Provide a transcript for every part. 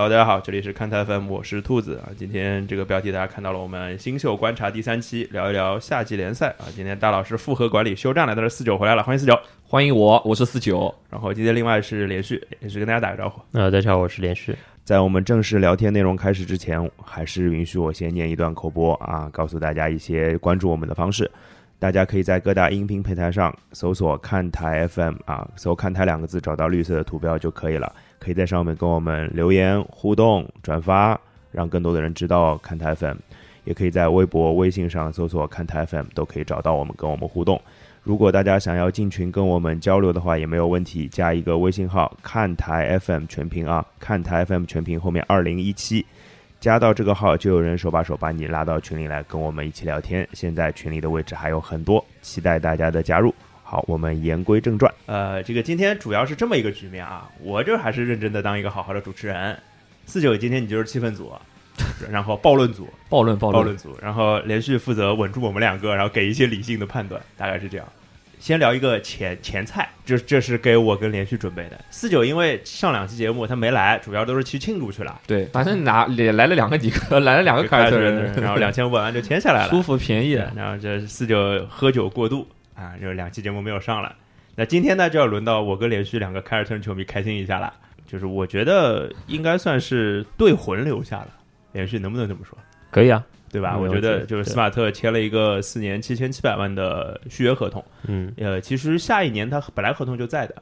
Hello，大家好，这里是看台 FM，我是兔子啊。今天这个标题大家看到了，我们新秀观察第三期，聊一聊夏季联赛啊。今天大老师复合管理休战了，但是四九回来了，欢迎四九。欢迎我，我是四九。然后今天另外是连续，也是跟大家打个招呼。呃，大家好，我是连续。在我们正式聊天内容开始之前，还是允许我先念一段口播啊，告诉大家一些关注我们的方式。大家可以在各大音频平台上搜索“看台 FM” 啊，搜“看台”两个字，找到绿色的图标就可以了。可以在上面跟我们留言互动、转发，让更多的人知道看台 FM。也可以在微博、微信上搜索“看台 FM”，都可以找到我们，跟我们互动。如果大家想要进群跟我们交流的话，也没有问题，加一个微信号“看台 FM 全屏”啊，“看台 FM 全屏”后面二零一七，加到这个号就有人手把手把你拉到群里来跟我们一起聊天。现在群里的位置还有很多，期待大家的加入。好，我们言归正传。呃，这个今天主要是这么一个局面啊，我这还是认真的当一个好好的主持人。四九，今天你就是气氛组，然后暴论组，暴论暴暴论组，然后连续负责稳住我们两个，然后给一些理性的判断，大概是这样。先聊一个前前菜，这这是给我跟连续准备的。四九因为上两期节目他没来，主要都是去庆祝去了。对，反正拿也来了两个几个，来了两个凯尔特人，然后两千五百万就签下来了，舒服便宜。然后这四九喝酒过度。啊，就是两期节目没有上了，那今天呢就要轮到我跟连续两个凯尔特人球迷开心一下了。就是我觉得应该算是队魂留下了，连续能不能这么说？可以啊，对吧？我觉得就是斯马特签了一个四年七千七百万的续约合同，嗯，呃，其实下一年他本来合同就在的，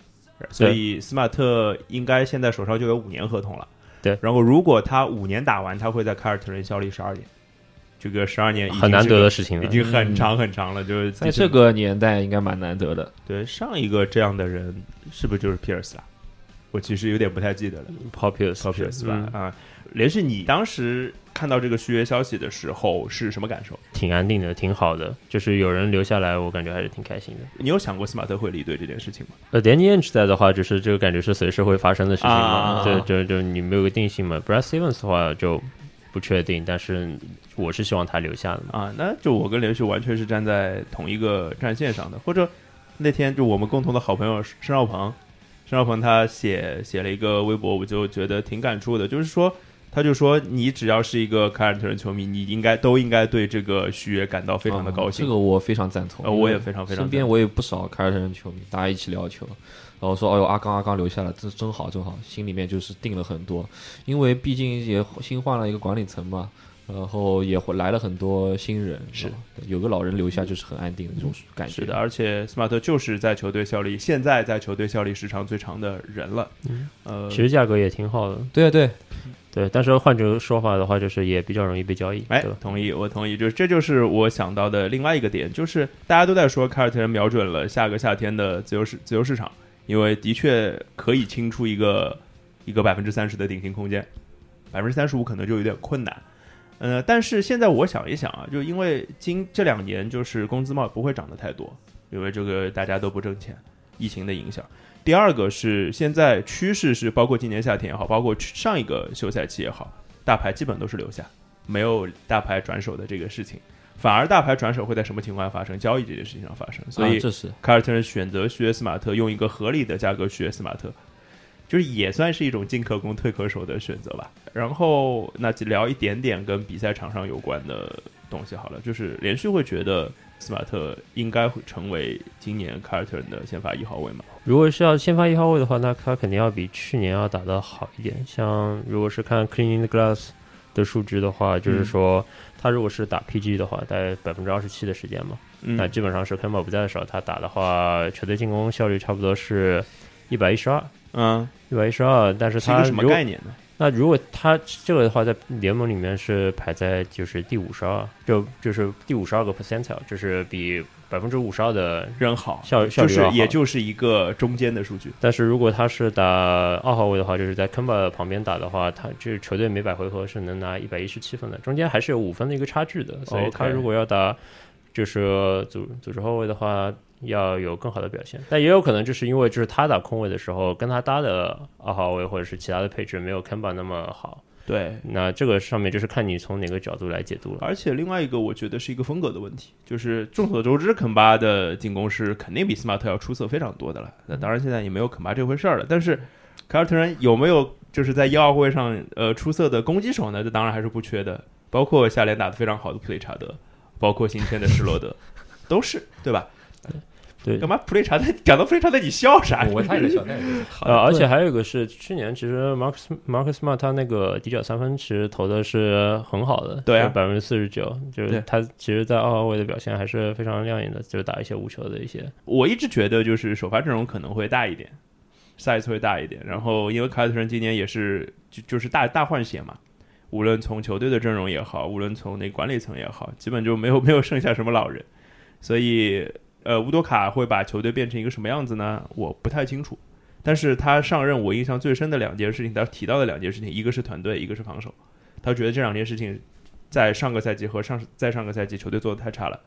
所以斯马特应该现在手上就有五年合同了。对，然后如果他五年打完，他会在凯尔特人效力十二年。这个十二年很难得的事情了，已经很长很长了。就是在这个年代，应该蛮难得的。对，上一个这样的人是不是就是皮尔斯啊？我其实有点不太记得了。Paul Pierce，Paul Pierce 吧？啊，连续你当时看到这个续约消息的时候是什么感受？挺安定的，挺好的。就是有人留下来，我感觉还是挺开心的。你有想过斯马特会离队这件事情吗？呃，Danny Ainge 在的话，就是这个感觉是随时会发生的事情嘛。对就就你没有个定性嘛。Brad Stevens 的话就。不确定，但是我是希望他留下的啊。那就我跟连续完全是站在同一个战线上的。或者那天就我们共同的好朋友申少鹏，申少鹏他写写了一个微博，我就觉得挺感触的。就是说，他就说你只要是一个凯尔特人球迷，你应该都应该对这个续约感到非常的高兴。这个我非常赞同，呃，我也非常非常。身边我也不少凯尔特人球迷，大家一起聊球。然后说：“哎呦，阿刚阿刚留下了，这真好真好，心里面就是定了很多，因为毕竟也新换了一个管理层嘛，然后也来了很多新人，是有个老人留下就是很安定的这种感觉。是的，而且斯马特就是在球队效力，现在在球队效力时长最长的人了。呃，其实价格也挺好的。对对对，但是换种说法的话，就是也比较容易被交易。哎，同意，我同意，就是这就是我想到的另外一个点，就是大家都在说凯尔特人瞄准了下个夏天的自由市自由市场。”因为的确可以清出一个一个百分之三十的顶薪空间，百分之三十五可能就有点困难。呃，但是现在我想一想啊，就因为今这两年就是工资帽不会涨得太多，因为这个大家都不挣钱，疫情的影响。第二个是现在趋势是，包括今年夏天也好，包括上一个休赛期也好，大牌基本都是留下，没有大牌转手的这个事情。反而大牌转手会在什么情况下发生？交易这件事情上发生，所以这是凯尔特人选择续约斯马特，用一个合理的价格续约斯马特，就是也算是一种进可攻退可守的选择吧。然后那就聊一点点跟比赛场上有关的东西好了，就是连续会觉得斯马特应该会成为今年凯尔特人的先发一号位嘛？如果是要先发一号位的话，那他肯定要比去年要打得好一点。像如果是看 Cleaning the Glass 的数据的话，就是说。他如果是打 PG 的话，大概百分之二十七的时间嘛，那基本上是 k e m b 不在的时候，他打的话，球队进攻效率差不多是一百一十二，嗯，一百一十二。但是他什么概念呢？那如果他这个的话，在联盟里面是排在就是第五十二，就就是第五十二个 percentile，就是比。百分之五十二的人好，效效率就是也就是一个中间的数据。但是如果他是打二号位的话，就是在 Kemba 旁边打的话，他这球队每百回合是能拿一百一十七分的，中间还是有五分的一个差距的。所以他如果要打就是组组织后卫的话，要有更好的表现。但也有可能就是因为就是他打空位的时候，跟他搭的二号位或者是其他的配置没有 Kemba 那么好。对，那这个上面就是看你从哪个角度来解读了。而且另外一个，我觉得是一个风格的问题，就是众所周知，肯巴的进攻是肯定比斯马特要出色非常多的了。那当然现在也没有肯巴这回事儿了。但是凯尔特人有没有就是在一奥会上呃出色的攻击手呢，这当然还是不缺的，包括下联打得非常好的普雷查德，包括今天的施罗德，都是对吧？对，干嘛普雷查德讲到普雷查德你笑啥？我他也笑，呃，而且还有一个是去年其实 Marcus Marcus Smart 他那个底角三分其实投的是很好的，对啊百分之四十九，就是他其实，在二号位的表现还是非常亮眼的，就是打一些无球的一些。我一直觉得就是首发阵容可能会大一点，size 会大一点。然后因为凯尔特人今年也是就就是大大换血嘛，无论从球队的阵容也好，无论从那管理层也好，基本就没有没有剩下什么老人，所以呃，乌多卡会把球队变成一个什么样子呢？我不太清楚。但是他上任，我印象最深的两件事情，他提到的两件事情，一个是团队，一个是防守。他觉得这两件事情在上个赛季和上在上个赛季球队做的太差了。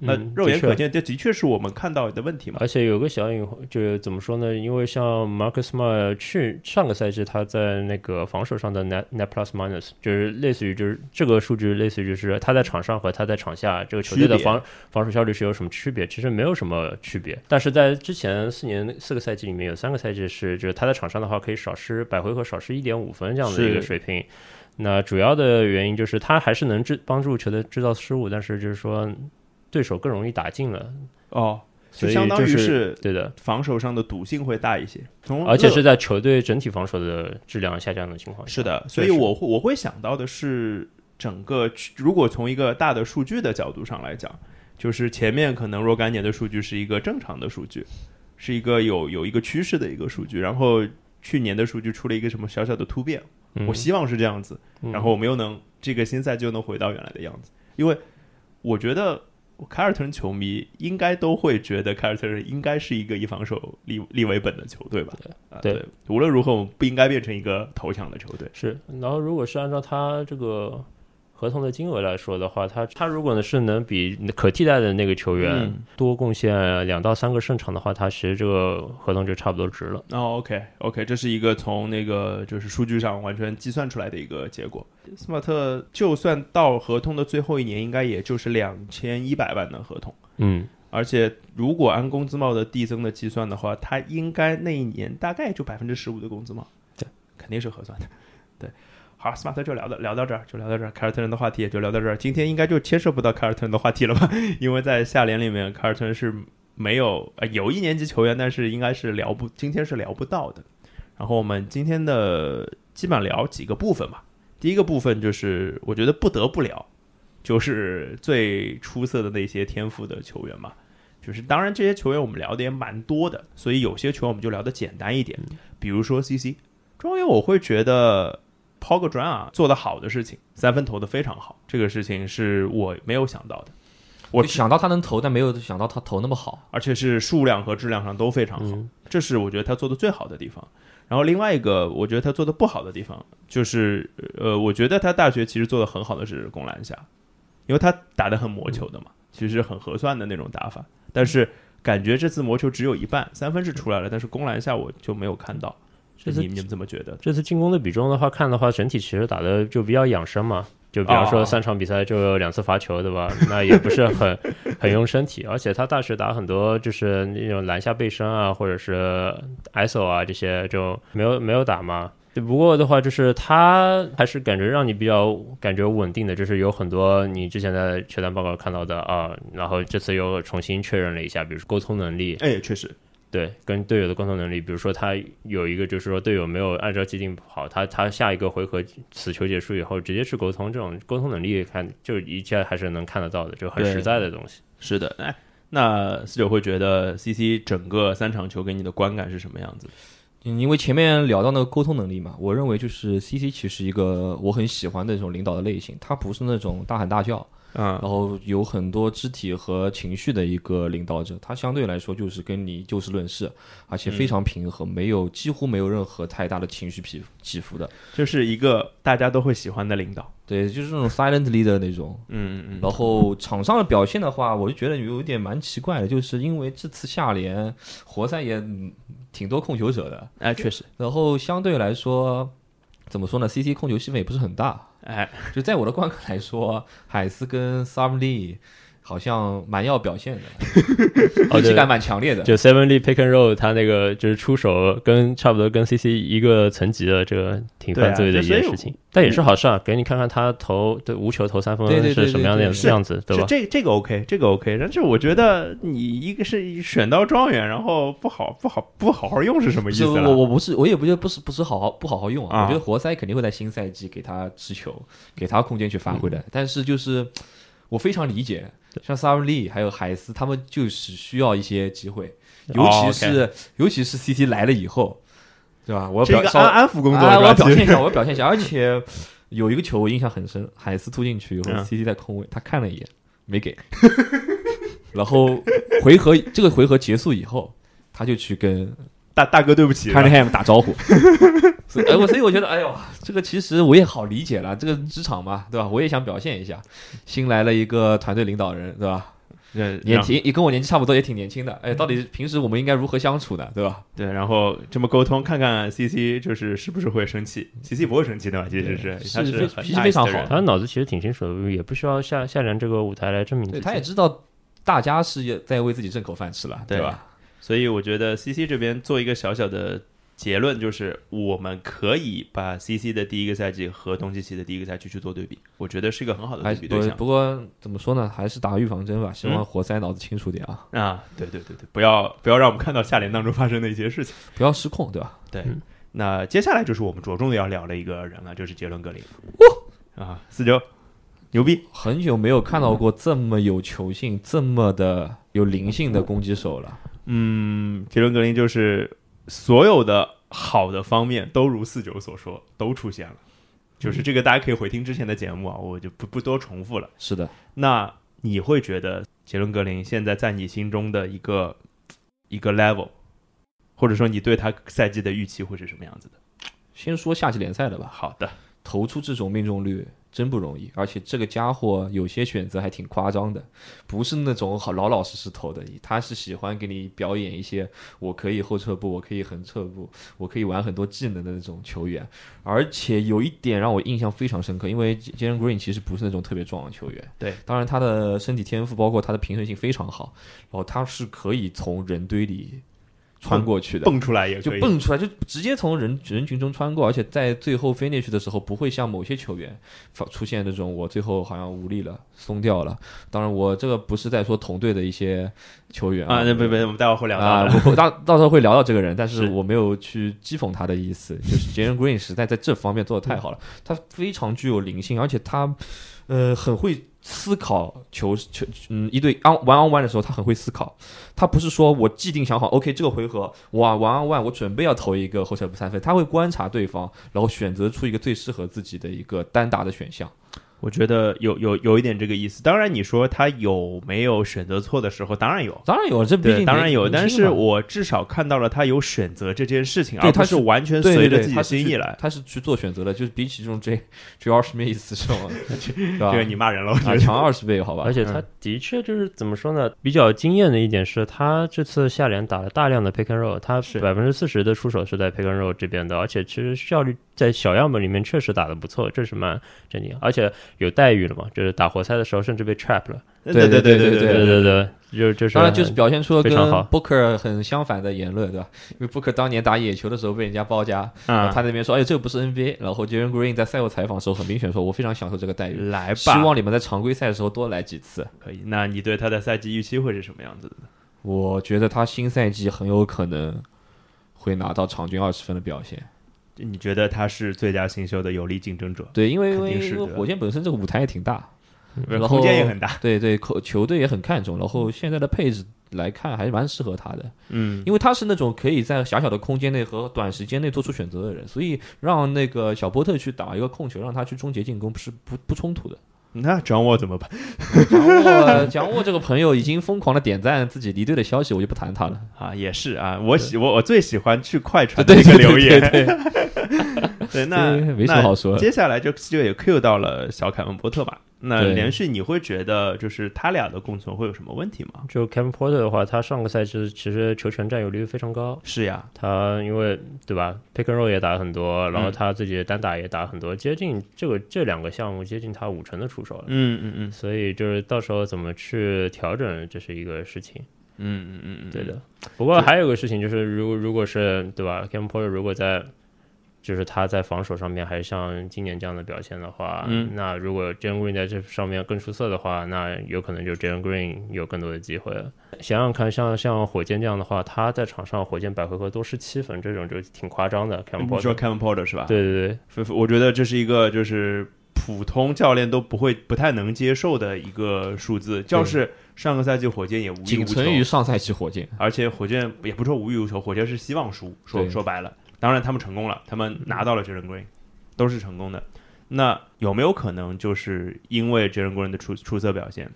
那肉眼可见，这的确是我们看到的问题嘛。而且有个小隐患，就是怎么说呢？因为像 Marcus Smart 去上个赛季他在那个防守上的 net net plus minus，就是类似于就是这个数据类似于就是他在场上和他在场下这个球队的防防守效率是有什么区别？其实没有什么区别。但是在之前四年四个赛季里面有三个赛季是就是他在场上的话可以少失百回合少失一点五分这样的一个水平。那主要的原因就是他还是能制帮助球队制造失误，但是就是说对手更容易打进了。哦，所以就相当于是对的，防守上的赌性会大一些，从而且是在球队整体防守的质量下降的情况下。是的，所以我会我会想到的是，整个如果从一个大的数据的角度上来讲，就是前面可能若干年的数据是一个正常的数据，是一个有有一个趋势的一个数据，然后去年的数据出了一个什么小小的突变，嗯。我希望是这样子，嗯。然后我们又能这个新赛季又能回到原来的样子，因为我觉得凯尔特人球迷应该都会觉得凯尔特人应该是一个以防守立立为本的球队吧？啊，对对，无论如何我们不应该变成一个投降的球队。是，然后如果是按照他这个合同的金额来说的话，他他如果呢是能比可替代的那个球员嗯多贡献两到三个胜场的话，他其实这个合同就差不多值了。哦，OK OK，这是一个从那个就是数据上完全计算出来的一个结果。斯马特就算到合同的最后一年，应该也就是两千一百万的合同。嗯，而且如果按工资帽的递增的计算的话，他应该那一年大概就百分之十五的工资帽，对，肯定是合算的。对，好，斯马特就聊到聊到这儿，就聊到这儿，凯尔特人的话题也就聊到这儿。今天应该就牵涉不到凯尔特人的话题了吧？因为在下联里面，凯尔特人是没有呃有一年级球员，但是应该是聊不，今天是聊不到的。然后我们今天的基本上聊几个部分吧。第一个部分就是我觉得不得不聊，就是最出色的那些天赋的球员嘛。就是当然这些球员我们聊的也蛮多的，所以有些球员我们就聊的简单一点，比如说 CC 庄园，我会觉得抛个砖啊做的好的事情，三分投的非常好，这个事情是我没有想到的，我想到他能投，但没有想到他投那么好。而且是数量和质量上都非常好。嗯这是我觉得他做的最好的地方。然后另外一个，我觉得他做的不好的地方，就是呃，我觉得他大学其实做的很好的是攻篮下，因为他打的很磨球的嘛，其实很合算的那种打法。但是感觉这次魔球只有一半，三分是出来了，但是攻篮下我就没有看到。这次你你们怎么觉得？这次进攻的比重的话，看的话，整体其实打的就比较养生嘛。就比方哦说三场比赛就有两次罚球，对吧？那也不是很很用身体，而且他大学打很多就是那种篮下背身啊，或者是 ISO 啊这些就没有没有打嘛。只不过的话，就是他还是感觉让你比较感觉稳定的，就是有很多你之前在球单报告看到的啊，然后这次又重新确认了一下，比如说沟通能力，哎，确实，对，跟队友的沟通能力，比如说他有一个就是说队友没有按照既定跑，他他下一个回合此球结束以后直接去沟通，这种沟通能力看就一切还是能看得到的，就很实在的东西。是的。哎，那四九会觉得 CC 整个三场球给你的观感是什么样子？嗯，因为前面聊到那个沟通能力嘛，我认为就是 CC 其实一个我很喜欢的那种领导的类型，他不是那种大喊大叫，嗯然后有很多肢体和情绪的一个领导者，他相对来说就是跟你就事论事，而且非常平和，没有几乎没有任何太大的情绪起起伏的，就是一个大家都会喜欢的领导。对，就是那种 silent leader 那种。嗯嗯嗯然后场上的表现的话，我就觉得有点蛮奇怪的，就是因为这次下联活塞也嗯挺多控球者的，哎，确实，然后相对来说，怎么说呢？CC 控球戏份也不是很大。哎，就在我的观感来说，海斯跟 s a m Lee，好像蛮要表现的，危机感蛮强烈的。就 Seven Lee Pick and Roll，他那个就是出手跟差不多跟 CC 一个层级的，这个挺犯罪的一件事情。但也是好事啊，给你看看他投对无球投三分是什么样的样子，对吧？这这个 OK，这个 OK。但是我觉得你一个是选到状元，然后不好不好不好好用是什么意思？我我不是我也不觉得不是不是好好不好好用啊。我觉得活塞肯定会在新赛季给他持球，给他空间去发挥的。但是就是我非常理解。像萨文利还有海斯，他们就是需要一些机会，尤其是尤其是 CT 来了以后，对吧？我要表安安抚工作，我要表现一下，我要表现一下。而且有一个球我印象很深，海斯突进去以后，CT 在空位，他看了一眼没给，然后回合这个回合结束以后，他就去跟。大大哥，对不起 c a 打招呼。哎，我所以我觉得，哎呦，这个其实我也好理解了，这个职场嘛，对吧？我也想表现一下。新来了一个团队领导人，对吧？年轻也跟我年纪差不多，也挺年轻的。哎，到底平时我们应该如何相处的，对吧？对，然后这么沟通，看看 CC 就是是不是会生气？CC 不会生气的吧？其实是，他是脾气非常好，他脑子其实挺清楚的，也不需要下下联这个舞台来证明。对，他也知道大家是在为自己挣口饭吃了，对吧？所以我觉得 C C 这边做一个小小的结论，就是我们可以把 C C 的第一个赛季和东契奇的第一个赛季去做对比，我觉得是一个很好的对比对象。不过怎么说呢，还是打预防针吧，希望活塞脑子清楚点啊！啊，对对对对，不要不要让我们看到下联当中发生的一些事情，不要失控，对吧？对。那接下来就是我们着重的要聊的一个人了，就是杰伦格林。哇啊，四九牛逼！很久没有看到过这么有球性、这么的有灵性的攻击手了。嗯，杰伦格林就是所有的好的方面都如四九所说，都出现了。就是这个，大家可以回听之前的节目啊，我就不不多重复了。是的，那你会觉得杰伦格林现在在你心中的一个一个 level，或者说你对他赛季的预期会是什么样子的？先说夏季联赛的吧。好的，投出这种命中率。真不容易，而且这个家伙有些选择还挺夸张的，不是那种好老老实实投的。他是喜欢给你表演一些我可以后撤步，我可以横撤步，我可以玩很多技能的那种球员。而且有一点让我印象非常深刻，因为杰伦 Green 其实不是那种特别壮的球员，对，当然他的身体天赋包括他的平衡性非常好，然后他是可以从人堆里。穿过去的，蹦出来也就蹦出来，就直接从人人群中穿过，而且在最后 finish 的时候，不会像某些球员出现那种我最后好像无力了、松掉了。当然，我这个不是在说同队的一些球员啊，那不不，我们待会儿会聊啊，到到时候会聊到这个人，但是我没有去讥讽他的意思，就是杰伦 Green 实在在这方面做的太好了，他非常具有灵性，而且他呃很会。思考球球嗯一对 on one on one 的时候，他很会思考。他不是说我既定想好，OK 这个回合我 one on one 我准备要投一个后撤步三分，他会观察对方，然后选择出一个最适合自己的一个单打的选项。我觉得有有有一点这个意思。当然，你说他有没有选择错的时候？当然有，当然有。这毕竟当然有，但是我至少看到了他有选择这件事情，而他是完全随着自己的心意来。他是去做选择的，就是比起这种 J J 二十倍这种，这个你骂人了，强二十倍好吧？而且他的确就是怎么说呢？比较惊艳的一点是他这次下联打了大量的 pick and roll，他是百分之四十的出手是在 pick and roll 这边的，而且其实效率。在小样本里面确实打得不错，这是蛮震惊，而且有待遇了嘛？就是打活塞的时候甚至被 trap 了。对对对对对对对对，就是就是当然就是表现出了跟 Booker 很相反的言论，对吧？因为 Booker 当年打野球的时候被人家包夹，他那边说：“哎，这个不是 NBA。”然后 Jalen Green 在赛后采访的时候很明显说：“我非常享受这个待遇，来吧，希望你们在常规赛的时候多来几次。”可以，那你对他的赛季预期会是什么样子的？我觉得他新赛季很有可能会拿到场均二十分的表现。你觉得他是最佳新秀的有力竞争者？对，因为因为火箭本身这个舞台也挺大，然后空间也很大。对对，球球队也很看重。然后现在的配置来看，还是蛮适合他的。嗯，因为他是那种可以在狭小的空间内和短时间内做出选择的人，所以让那个小波特去打一个控球，让他去终结进攻，是不不冲突的。那讲我怎么办？讲我讲我这个朋友已经疯狂的点赞自己离队的消息，我就不谈他了啊。也是啊，我喜我我最喜欢去快传的一个留言。对对，那没 什么好说。接下来就就也 Q 到了小凯文波特吧。那连续你会觉得就是他俩的共存会有什么问题吗？就 Kevin Porter 的话，他上个赛季其实球权占有率非常高。是呀，他因为对吧，Pick and Roll 也打很多，然后他自己的单打也打很多，接近这个这两个项目接近他五成的出手了。嗯嗯嗯。所以就是到时候怎么去调整，这是一个事情。嗯嗯嗯嗯，对的。不过还有个事情就是，如如果是对吧，Kevin Porter 如果在就是他在防守上面还像今年这样的表现的话，嗯，那如果 Jalen Green 在这上面更出色的话，那有可能就 Jalen Green 有更多的机会了。想想看，像像火箭这样的话，他在场上火箭百回合都是七分，这种就挺夸张的。Kevin Porter 说 Kevin Porter 是吧？对对对，我觉得这是一个就是普通教练都不会不太能接受的一个数字。就是上个赛季火箭也无欲无求，仅存于上赛季火箭，而且火箭也不说无欲无求，火箭是希望输。说说白了。当然，他们成功了，他们拿到了 Jalen Green，都是成功的。那有没有可能就是因为 Jalen Green 的出出色表现，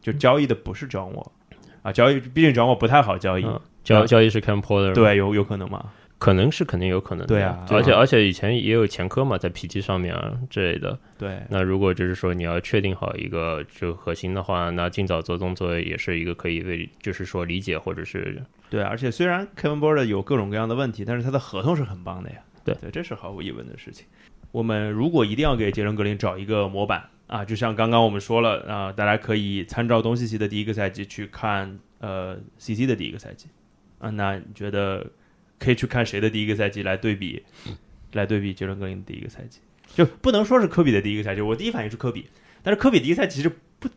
就交易的不是 John Wall 啊？交易毕竟 John Wall 不太好交易，交交易是 Cam Porter，对，有有可能吗？可能是肯定有可能，对啊。而且而且以前也有前科嘛，在 PG 上面啊之类的。对。那如果就是说你要确定好一个就核心的话，那尽早做动作也是一个可以为就是说理解或者是。对，而且虽然 Kevin Porter 有各种各样的问题，但是他的合同是很棒的呀。对对，这是毫无疑问的事情。我们如果一定要给杰伦格林找一个模板啊，就像刚刚我们说了啊，大家可以参照东契奇的第一个赛季去看呃 CC 的第一个赛季啊，那你觉得可以去看谁的第一个赛季来对比，来对比杰伦格林的第一个赛季？就不能说是科比的第一个赛季，我第一反应是科比，但是科比第一个赛季其实不。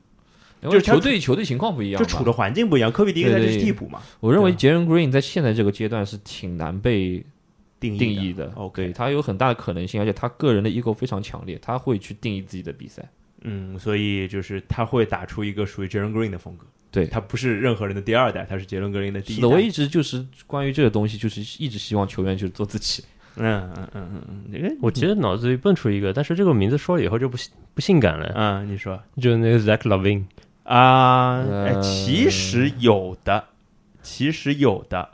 就球队球队情况不一样，就处的环境不一样。科比第一个赛季是替补嘛？我认为杰伦·格林在现在这个阶段是挺难被定义的。OK，他有很大的可能性，而且他个人的 ego 非常强烈，他会去定义自己的比赛。嗯，所以就是他会打出一个属于杰伦·格林的风格。对他不是任何人的第二代，他是杰伦·格林的第一代。我一直就是关于这个东西，就是一直希望球员就是做自己。嗯嗯嗯嗯嗯，我其实脑子里蹦出一个，但是这个名字说了以后就不不性感了。嗯，你说，就那个 Zach Lavine。啊，哎，其实有的，其实有的，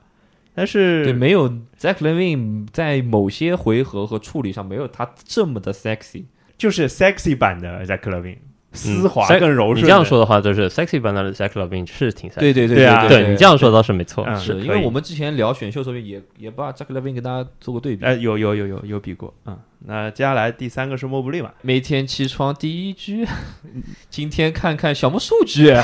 但是对没有 Zach Levine 在某些回合和处理上没有他这么的 sexy，就是 sexy 版的 Zach Levine。丝滑更柔顺。你这样说的话，就是 sexy 版的 Zach Levine 是挺 sexy。对对对啊，对你这样说倒是没错。是因为我们之前聊选秀时候也也把 Zach Levine 跟大家做过对比。哎，有有有有有比过。嗯，那接下来第三个是莫布利嘛？每天起床第一句，今天看看小莫数据。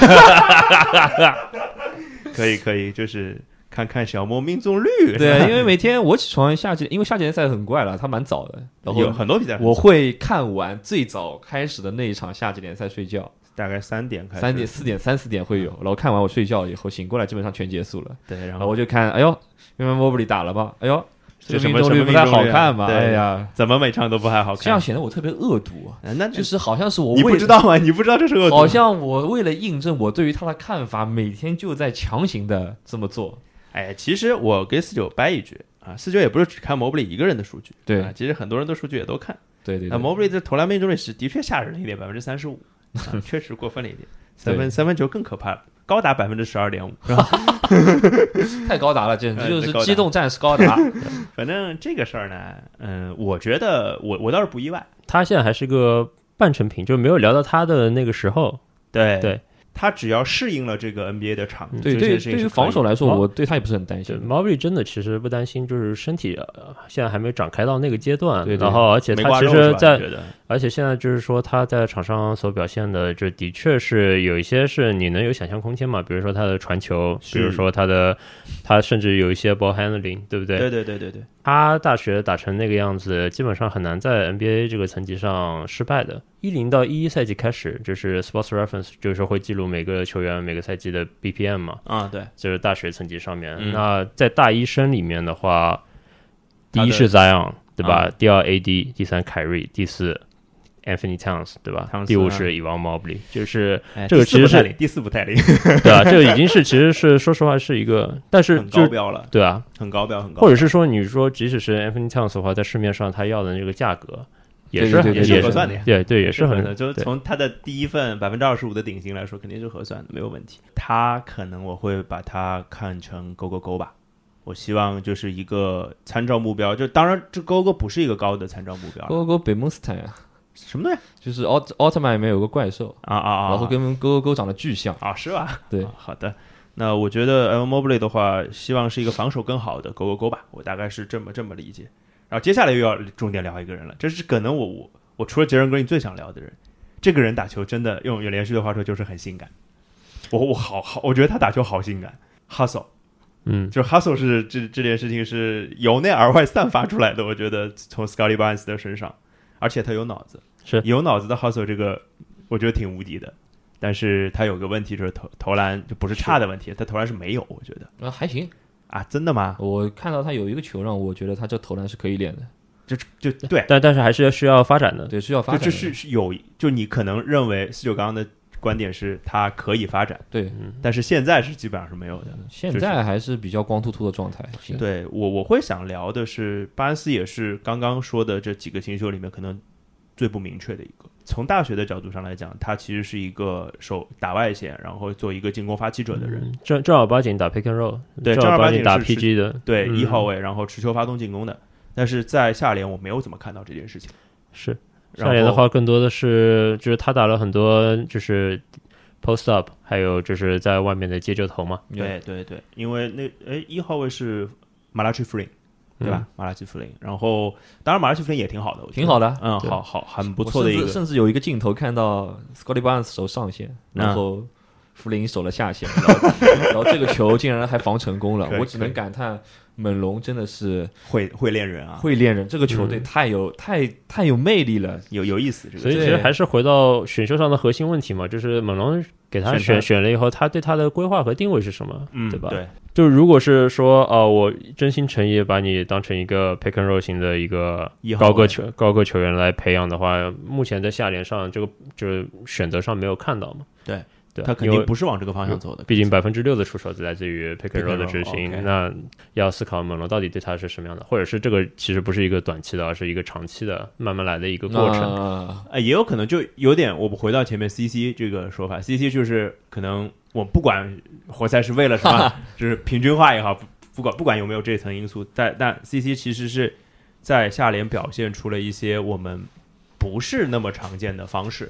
可以可以，就是。看看小莫命中率，对，因为每天我起床夏季，因为夏季联赛很怪了，它蛮早的，然后有很多比赛，我会看完最早开始的那一场夏季联赛睡觉，大概三点开，三点四点三四点会有，然后看完我睡觉以后醒过来，基本上全结束了，对，然后我就看，哎呦，因为莫布里打了吧，哎呦，这命中率不太好看吧，哎呀，怎么每场都不太好看，这样显得我特别恶毒，那就是好像是我你不知道吗？你不知道这是恶毒，好像我为了印证我对于他的看法，每天就在强行的这么做。哎，其实我跟四九掰一句啊，四九也不是只看莫布里一个人的数据，对，啊其实很多人的数据也都看，对对。那莫布里的投篮命中率是的确吓人了一点，百分之三十五，确实过分了一点，三分三分球更可怕了，高达百分之十二点五，是吧？太高达了，简直就是机动战士高达。反正这个事儿呢，嗯，我觉得我我倒是不意外，他现在还是个半成品，就没有聊到他的那个时候，对对。他只要适应了这个 NBA 的场，对对，对于防守来说，我对他也不是很担心。毛布里真的其实不担心，就是身体现在还没展开到那个阶段。对，然后而且他其实，在而且现在就是说他在场上所表现的，就的确是有一些是你能有想象空间嘛。比如说他的传球，比如说他的，他甚至有一些 ball handling，对不对？对对对对对。他大学打成那个样子，基本上很难在 NBA 这个层级上失败的。一零到一一赛季开始，就是 Sports Reference 就是会记录每个球员每个赛季的 BPM 嘛。啊，对，就是大学层级上面。那在大一生里面的话，第一是 Zion，对吧？第二 AD，第三凯瑞，第四。Anthony Towns 对吧？第五是 Evan Mobley，就是这个其实是第四不太灵，对啊，这个已经是 其实是说实话是一个，但是很高标了，对啊，很高标，很高。或者是说，你说即使是 Anthony Towns 的话，在市面上他要的那个价格也是也是合算的，对对，也是很的。就从他的第一份百分之二十五的顶薪来说，肯定是合算的，没有问题。他可能我会把它看成勾勾勾吧。我希望就是一个参照目标。就当然，这勾勾不是一个高的参照目标。勾勾北蒙斯坦呀，什么东西？就是奥奥特曼里面有个怪兽啊啊啊！然后跟勾勾勾长得巨像啊，是吧？对，好的。那我觉得 M Mobley 的话，希望是一个防守更好的勾勾勾吧。我大概是这么这么理解。然后接下来又要重点聊一个人了，这是可能我我我除了杰伦格林最想聊的人。这个人打球真的用有连续的话说就是很性感。我我好好，我觉得他打球好性感，hustle，嗯，就是 hustle 是这这件事情是由内而外散发出来的。我觉得从 Scotty Barnes 的身上，而且他有脑子，是。有脑子的 hustle，这个我觉得挺无敌的。但是他有个问题就是投投篮就不是差的问题，他投篮是没有，我觉得。啊还行。啊，真的吗？我看到他有一个球让我觉得他这投篮是可以练的，就就对，但但是还是需要发展的，对，需要发展，就是是有就你可能认为四九刚刚的。观点是他可以发展，对，但是现在是基本上是没有的。现在还是比较光秃秃的状态。对我我会想聊的是，巴恩斯也是刚刚说的这几个新秀里面可能最不明确的一个。从大学的角度上来讲，他其实是一个手打外线，然后做一个进攻发起者的人，正正儿八经打 pick and roll，对，正儿八经打 PG 的，对一号位，然后持球发动进攻的。但是在下联我没有怎么看到这件事情。是下联的话，更多的是就是他打了很多就是。Post up，还有就是在外面的接球投嘛。对对对，因为那哎一号位是马拉奇弗林，对吧？马拉奇弗林，然后当然马拉奇弗林也挺好的，挺好的，嗯，好好很不错的一个。甚至有一个镜头看到 Scotty Barnes 手上线，然后弗林守了下线，然后然后这个球竟然还防成功了，我只能感叹。猛龙真的是会会练人啊，会练人。这个球队太有太太有魅力了，有有意思。所以其实还是回到选秀上的核心问题嘛，就是猛龙给他选选了以后，他对他的规划和定位是什么，嗯对吧？对。就如果是说，呃，我真心诚意把你当成一个 pick and roll 型的一个高个球高个球员来培养的话，目前在下联上这个就是选择上没有看到嘛？对。对，他肯定不是往这个方向走的。毕竟百分之六的出手来自于 pick and roll 的执行，那要思考猛龙到底对他是什么样的，或者是这个其实不是一个短期的，而是一个长期的、慢慢来的一个过程。哎，也有可能就有点，我们回到前面 CC 这个说法，CC 就是可能我不管活塞是为了什么，就是平均化也好，不不管不管有没有这层因素，但但 CC 其实是在下联表现出了一些我们不是那么常见的方式。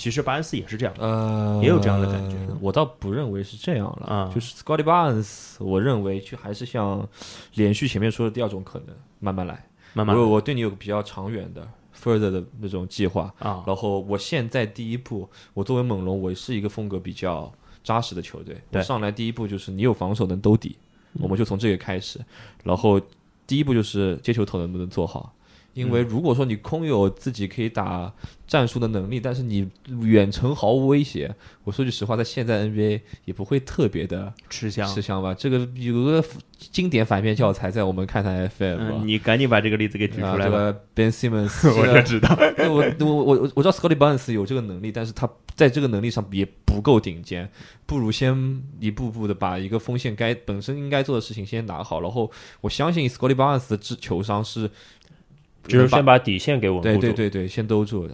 其实巴恩斯也是这样，呃，也有这样的感觉。我倒不认为是这样了，啊，就是 Scotty Barnes，我认为就还是像连续前面说的第二种可能，慢慢来，慢慢。我我对你有个比较长远的 further 的那种计划啊。然后我现在第一步，我作为猛龙，我是一个风格比较扎实的球队。我上来第一步就是你有防守能兜底，我们就从这个开始。然后第一步就是接球投能不能做好。因为如果说你空有自己可以打战术的能力，但是你远程毫无威胁，我说句实话，在现在 NBA 也不会特别的吃香吃香吧。这个有个经典反面教材在我们看台 FM，你赶紧把这个例子给举出来吧。Ben Simmons，我就知道，我我我我知道 Scotty Barnes 有这个能力，但是他在这个能力上也不够顶尖，不如先一步步的把一个锋线该本身应该做的事情先打好，然后我相信 Scotty Barnes 的球商是。就是先把底线给我对对对对，先兜住。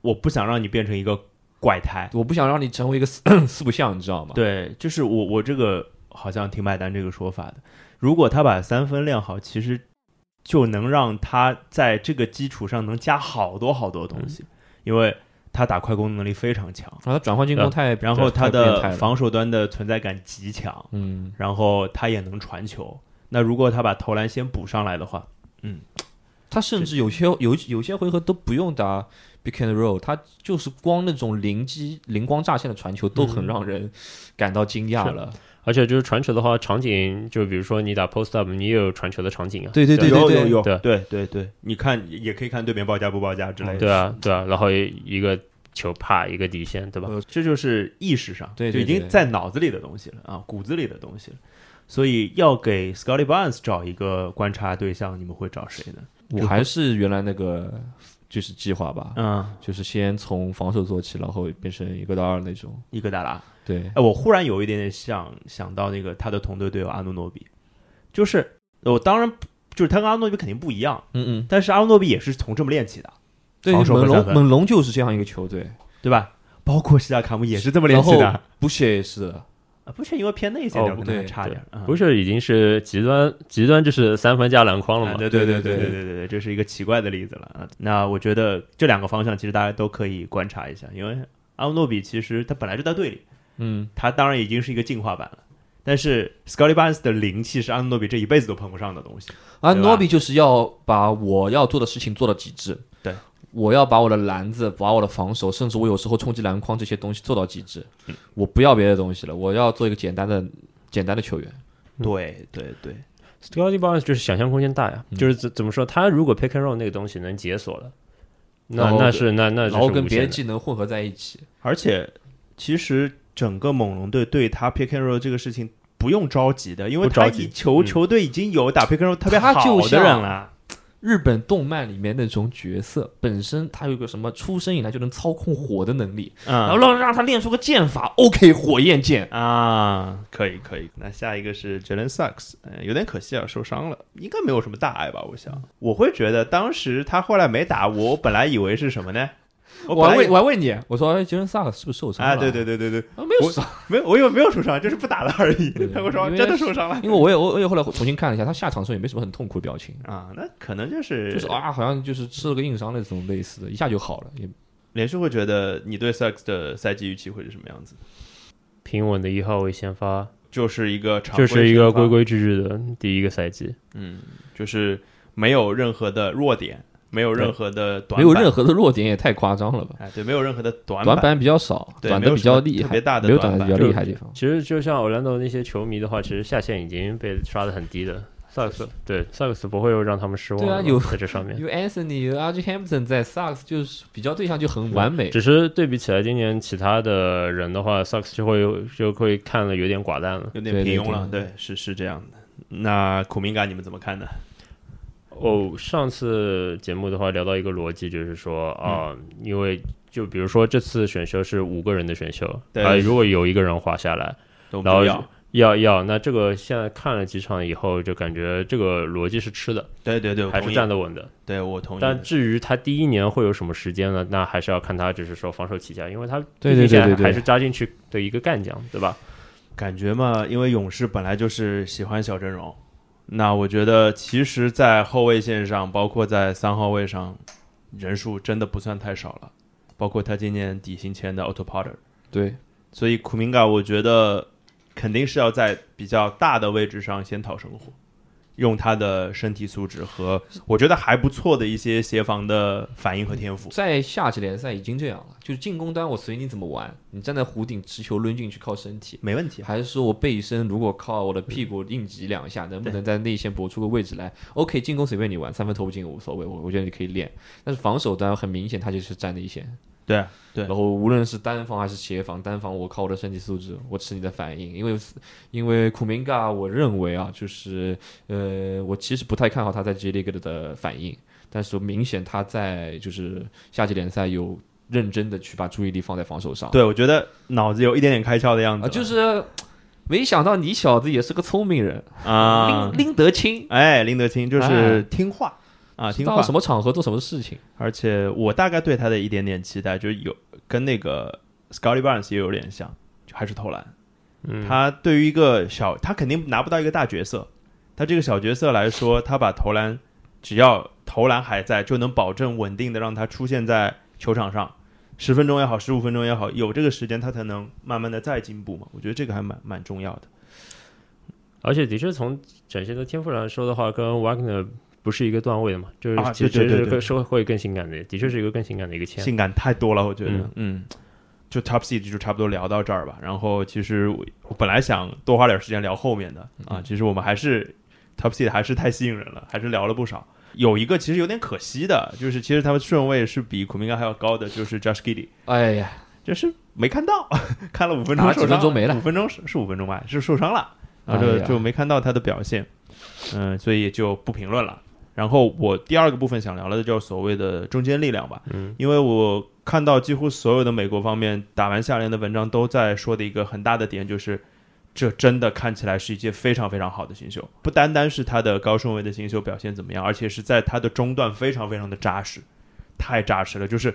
我不想让你变成一个怪胎，我不想让你成为一个四四不像，你知道吗？对，就是我我这个好像挺买单这个说法的。如果他把三分练好，其实就能让他在这个基础上能加好多好多东西，因为他打快攻能力非常强，他转换进攻太，然后他的防守端的存在感极强，嗯，然后他也能传球。那如果他把投篮先补上来的话，嗯。他甚至有些有有些回合都不用打 pick and roll，他就是光那种灵机灵光乍现的传球都很让人感到惊讶了。而且就是传球的话，场景就比如说你打 post up，你也有传球的场景啊。对对对对对，有对对对对，你看也可以看对面报价不报价之类的。对啊对啊，然后一个球啪一个底线，对吧？这就是意识上，对，就已经在脑子里的东西了啊，骨子里的东西了。所以要给 Scotty Barnes 找一个观察对象，你们会找谁呢？我还是原来那个就是计划吧，嗯，就是先从防守做起，然后变成一个到二那种，一个打拉。对，哎，我忽然有一点点想想到那个他的同队队友阿努诺比，就是我当然就是他跟阿努诺比肯定不一样，嗯嗯，但是阿努诺比也是从这么练起的，防守猛龙猛龙就是这样一个球队，对吧？包括西亚卡姆也是这么练起的，不屑也是，啊，不是因为偏内线，可能还差点。不是已经是极端，极端就是三分加篮筐了嘛？对对对对对对对，这是一个奇怪的例子了。那我觉得这两个方向其实大家都可以观察一下，因为阿诺比其实他本来就在队里，嗯，他当然已经是一个进化版了，但是斯科巴恩斯的灵气是阿诺比这一辈子都碰不上的东西。阿诺比就是要把我要做的事情做到极致，对。我要把我的篮子、把我的防守，甚至我有时候冲击篮筐这些东西做到极致。我不要别的东西了，我要做一个简单的、简单的球员。对对对，Scotty Barnes 就是想象空间大呀，嗯就是怎怎么说，他如果 pick and roll 那个东西能解锁了，那那是那那然后跟别的技能混合在一起。而且其实整个猛龙队对他 pick and roll 这个事情不用着急的，因为他不着急一球嗯球队已经有打 pick and roll 特别好的人了。日本动漫里面那种角色，本身他有个什么出生以来就能操控火的能力，然后嗯让让他练出个剑法，OK，火焰剑。啊，可以可以。那下一个是 Jalen Sucks，呃有点可惜啊，受伤了，应该没有什么大碍吧？我想，我会觉得当时他后来没打，我本来以为是什么呢？我 我还问我还问你，我说哎杰伦萨克是不是受伤了？啊，对对对对对，啊，没有受伤，没有，我以为没有受伤，就是不打了而已。他跟 我说真的受伤了因为我也我我也后来重新看了一下，他下场的时候也没什么很痛苦的表情，啊，那可能就是就是啊，好像就是吃了个硬伤那种类似的，一下就好了。也连续会觉得你对 Suggs 的赛季预期会是什么样子？平稳的一号位先发，就是一个常就是一个规，规矩矩的第一个赛季。嗯，就是没有任何的弱点，没有任何的短没有任何何的弱点，也太夸张了吧？哎，对，没有任何的短短板比较少，短的比较厉害，特别大的没有短的比较厉害的地方。其实就像 Orlando 那些球迷的话，其实下限已经被刷的很低的。萨克斯对萨克斯不会有让他们失望对啊有在这上面。有 Anthony 有 RJ Hampton 在萨克斯就是比较对象就很完美，只是对比起来，今年其他的人的话，萨克斯就会有就会看了有点寡淡了。有点平庸了，对对，是是这样的。那苦明感你们怎么看呢？哦，上次节目的话聊到一个逻辑，就是说啊、因为就比如说这次选秀是五个人的选秀，对啊、如果有一个人滑下来，然后要，要要，那这个现在看了几场以后，就感觉这个逻辑是吃的，对对对，还是站得稳的。对我同意。但至于他第一年会有什么时间呢？那还是要看他，只是说防守起家，因为他对毕竟现在对对对对还是扎进去的一个干将，对吧？感觉嘛，因为勇士本来就是喜欢小阵容，那我觉得其实，在后卫线上，包括在三号位上，人数真的不算太少了。包括他今年底薪签的 Otto Porter，对，所以库明嘎我觉得肯定是要在比较大的位置上先讨生活，用他的身体素质和我觉得还不错的一些协防的反应和天赋。在夏季联赛已经这样了，就是进攻端我随你怎么玩，你站在弧顶持球抡进去靠身体，没问题啊，还是说我背身如果靠我的屁股硬挤两下，能不能在内线搏出个位置来？OK，进攻随便你玩，三分投不进无所谓，我我觉得你可以练。但是防守端很明显，他就是站内线，对啊对。然后无论是单防还是协防，单防我靠我的身体素质，我吃你的反应，因为因为库明嘎，我认为啊，就是呃，我其实不太看好他在 J League 的反应，但是明显他在就是夏季联赛有认真的去把注意力放在防守上，对我觉得脑子有一点点开窍的样子。啊，就是没想到你小子也是个聪明人，啊，拎拎得清，哎，拎得清就是哎。听话、啊，听到什。么场合做什么事情，而且我大概对他的一点点期待，就是有跟那个 Scotty Barnes 也有点像，就还是投篮。嗯，他对于一个小，他肯定拿不到一个大角色，他这个小角色来说，他把投篮只要投篮还在，就能保证稳定的让他出现在球场上，十分钟也好，十五分钟也好，有这个时间他才能慢慢的再进步嘛。我觉得这个还蛮蛮重要的。而且的确从展现的天赋来说的话，跟 Wagner 不是一个段位的嘛，就是啊其实是会会更性感的，的确是一个更性感的一个签。性感太多了，我觉得，嗯。嗯，就 Top Seed 就差不多聊到这儿吧。然后其实我我本来想多花点时间聊后面的啊，嗯其实我们还是 Top Seed 还是太吸引人了，还是聊了不少。有一个其实有点可惜的，就是其实他们顺位是比库明加还要高的，就是 Josh Giddey，哎呀，就是没看到，看了五分钟打受伤，几分钟没了。五分钟是是五分钟吧，是受伤了，然后就、哎就没看到他的表现，嗯、所以就不评论了。然后我第二个部分想聊的就是所谓的中间力量吧，嗯，因为我看到几乎所有的美国方面打完下联的文章都在说的一个很大的点就是，这真的看起来是一届非常非常好的新秀，不单单是他的高顺位的新秀表现怎么样，而且是在他的中段非常非常的扎实，太扎实了，就是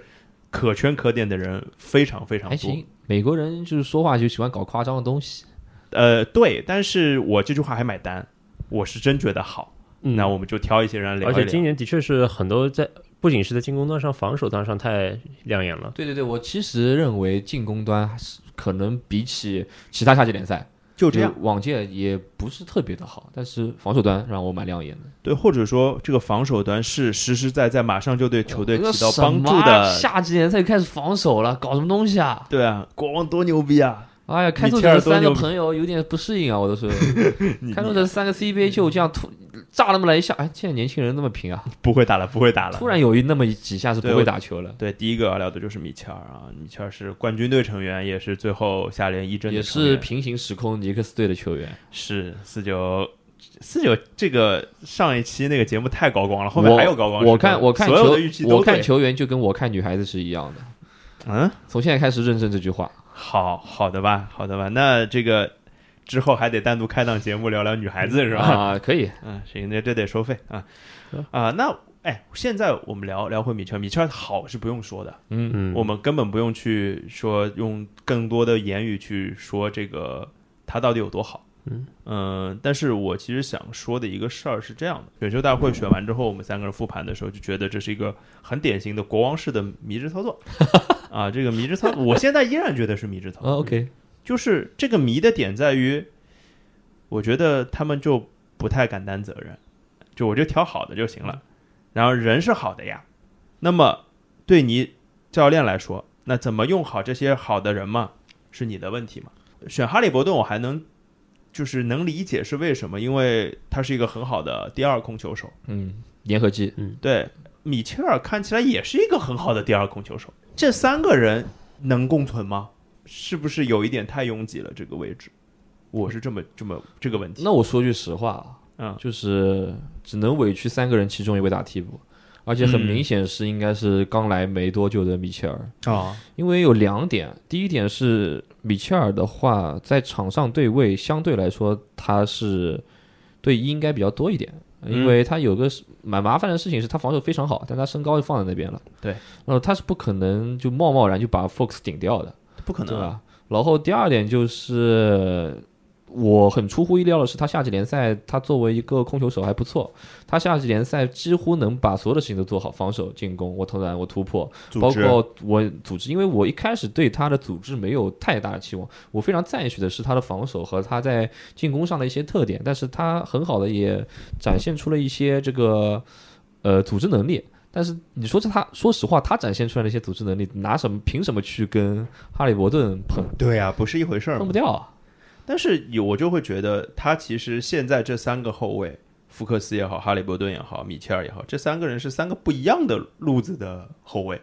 可圈可点的人非常非常多。还行。美国人就是说话就喜欢搞夸张的东西，呃，对，但是我这句话还买单，我是真觉得好。嗯那我们就挑一些人聊一聊。而且今年的确是很多在不仅是在进攻端上，防守端上太亮眼了。对对对，我其实认为进攻端还是可能比起其他夏季联赛，就这样，往届也不是特别的好，但是防守端让我蛮亮眼的。对，或者说这个防守端是实实在在马上就对球队起到帮助的。夏季联赛就开始防守了，搞什么东西啊？对啊，国王多牛逼啊！哎呀，开拓者的三个朋友有点不适应啊，我都是。开拓者三个 CBA 就这样突炸那么来一下，哎，现在年轻人那么拼啊，不会打了，不会打了。突然有一那么几下是不会打球了，对，第一个要聊的就是米切尔啊，米切尔是冠军队成员，也是最后下联一阵也的成员是平行时空尼克斯队的球员。是四九四九这个上一期那个节目太高光了，后面还有高光。我看我看球，我看球员就跟我看女孩子是一样的。嗯，从现在开始认证这句话，好好的吧，好的吧，那这个之后还得单独开档节目聊聊女孩子是吧？啊，可以，嗯，行，那这得收费啊啊，那哎，现在我们聊聊回米切尔，米切尔好是不用说的，嗯，嗯，我们根本不用去说用更多的言语去说这个他到底有多好。嗯但是我其实想说的一个事儿是这样的：选秀大会选完之后，我们三个人复盘的时候，就觉得这是一个很典型的国王式的迷之操作 啊。这个迷之操作，我现在依然觉得是迷之操啊作。，OK，就是这个迷的点在于，我觉得他们就不太敢担责任，就我就挑好的就行了。然后人是好的呀，那么对你教练来说，那怎么用好这些好的人嘛，是你的问题嘛。选哈利伯顿我还能就是能理解是为什么，因为他是一个很好的第二控球手。嗯，粘合剂，嗯对，米切尔看起来也是一个很好的第二控球手。这三个人能共存吗？是不是有一点太拥挤了？这个位置，我是这么这么这个问题。那我说句实话啊，嗯就是只能委屈三个人其中一位打替补，而且很嗯明显是应该是刚来没多久的米切尔，啊，因为有两点，第一点是米切尔的话，在场上对位相对来说他是对一应该比较多一点，因为他有个蛮麻烦的事情是他防守非常好，但他身高就放在那边了，对，然后他是不可能就贸贸然就把 Fox 顶掉的，不可能啊！然后第二点就是。我很出乎意料的是，他夏季联赛他作为一个控球手还不错，他夏季联赛几乎能把所有的事情都做好，防守、进攻，我投篮，我突破，包括我组织，因为我一开始对他的组织没有太大的期望，我非常赞许的是他的防守和他在进攻上的一些特点，但是他很好的也展现出了一些这个呃组织能力。但是你说这他，说实话，他展现出来的一些组织能力，拿什么凭什么去跟哈利伯顿碰？对啊、不是一回事儿碰不。掉啊！但是有我就会觉得，他其实现在这三个后卫，福克斯也好，哈利伯顿也好，米切尔也好，这三个人是三个不一样的路子的后卫。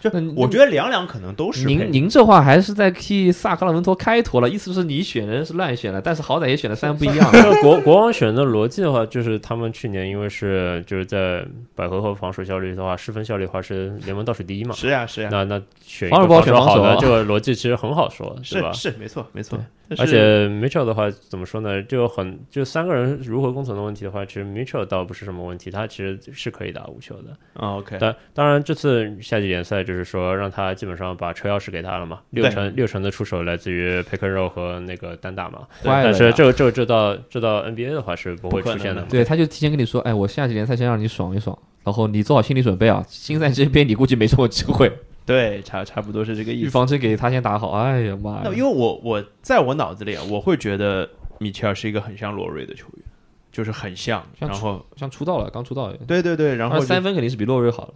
就那我觉得两两可能都是您您这话还是在替萨克拉门托开脱了，意思是你选人是乱选了，但是好歹也选了三个不一样国国王选的逻辑的话，就是他们去年因为是就是在百合和防守效率的话，失分效率的话是联盟倒数第一嘛。是呀是呀，那那选一防守个防不好选好的，这个逻辑其实很好说，是吧？是？是没错没错而且 Mitchell 的话怎么说呢？就很就三个人如何共存的问题的话，其实 Mitchell 倒不是什么问题，他其实是可以打无球的。啊 OK，但当然，这次夏季联赛就是说让他基本上把车钥匙给他了嘛，六成六成的出手来自于 pick and roll 和那个单打嘛。坏了但是这个这个这到这到 NBA 的话是不会出现的嘛。对，他就提前跟你说，哎，我夏季联赛先让你爽一爽，然后你做好心理准备啊，新赛季这边你估计没什么机会，对，差差不多是这个意思。预防针给他先打好。哎呀妈呀！那因为我我在我脑子里啊，我会觉得米切尔是一个很像洛瑞的球员，就是很像，像然后像出道了，刚出道，对对对，然后三分肯定是比洛瑞好了。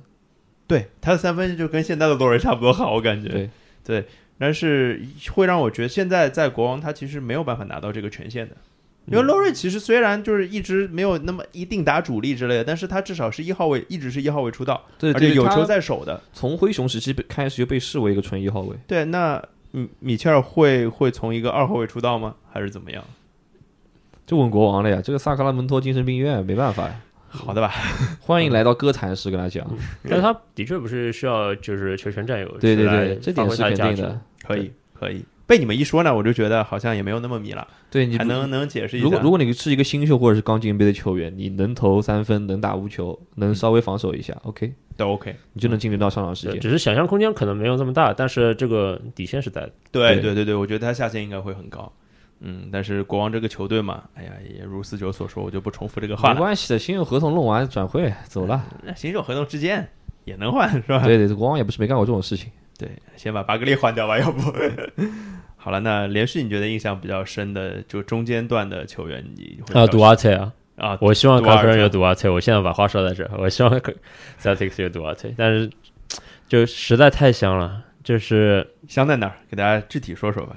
对他的三分就跟现在的洛瑞差不多好，我感觉对对，但是会让我觉得现在在国王他其实没有办法拿到这个权限的。因为洛瑞其实虽然就是一直没有那么一定打主力之类的，但是他至少是一号位，一直是一号位出道，对而且有球在手的。从灰熊时期被开始就被视为一个纯一号位。对，那米米切尔会会从一个二号位出道吗？还是怎么样？就问国王了呀，这个萨克拉门托精神病院没办法呀，好的吧，欢迎来到哥谭市，跟他讲，但是他的确不是需要就是球权占有，对对对，这点是肯定的。可以可以。被你们一说呢，我就觉得好像也没有那么迷了，对你还能能解释一下。如果如果你是一个新秀或者是刚进 NBA 的球员，你能投三分，能打无球，能稍微防守一下，OK，都 OK，你就能进入到上场时间。只是想象空间可能没有这么大，但是这个底线是在的。对对对对对，我觉得他下限应该会很高。嗯，但是国王这个球队嘛，哎呀，也如四九所说，我就不重复这个话了。没关系的，新秀合同弄完转会走了。那新秀合同之间也能换是吧？对对，国王也不是没干过这种事情。对，先把巴格利换掉吧，要不。好了，那连续你觉得印象比较深的，就中间段的球员，你啊，杜瓦特啊啊，我希望卡特人有杜瓦特，我现在把话说在这，我希望 Celtics 有杜瓦特，但是就实在太香了，就是香在哪儿？给大家具体说说吧。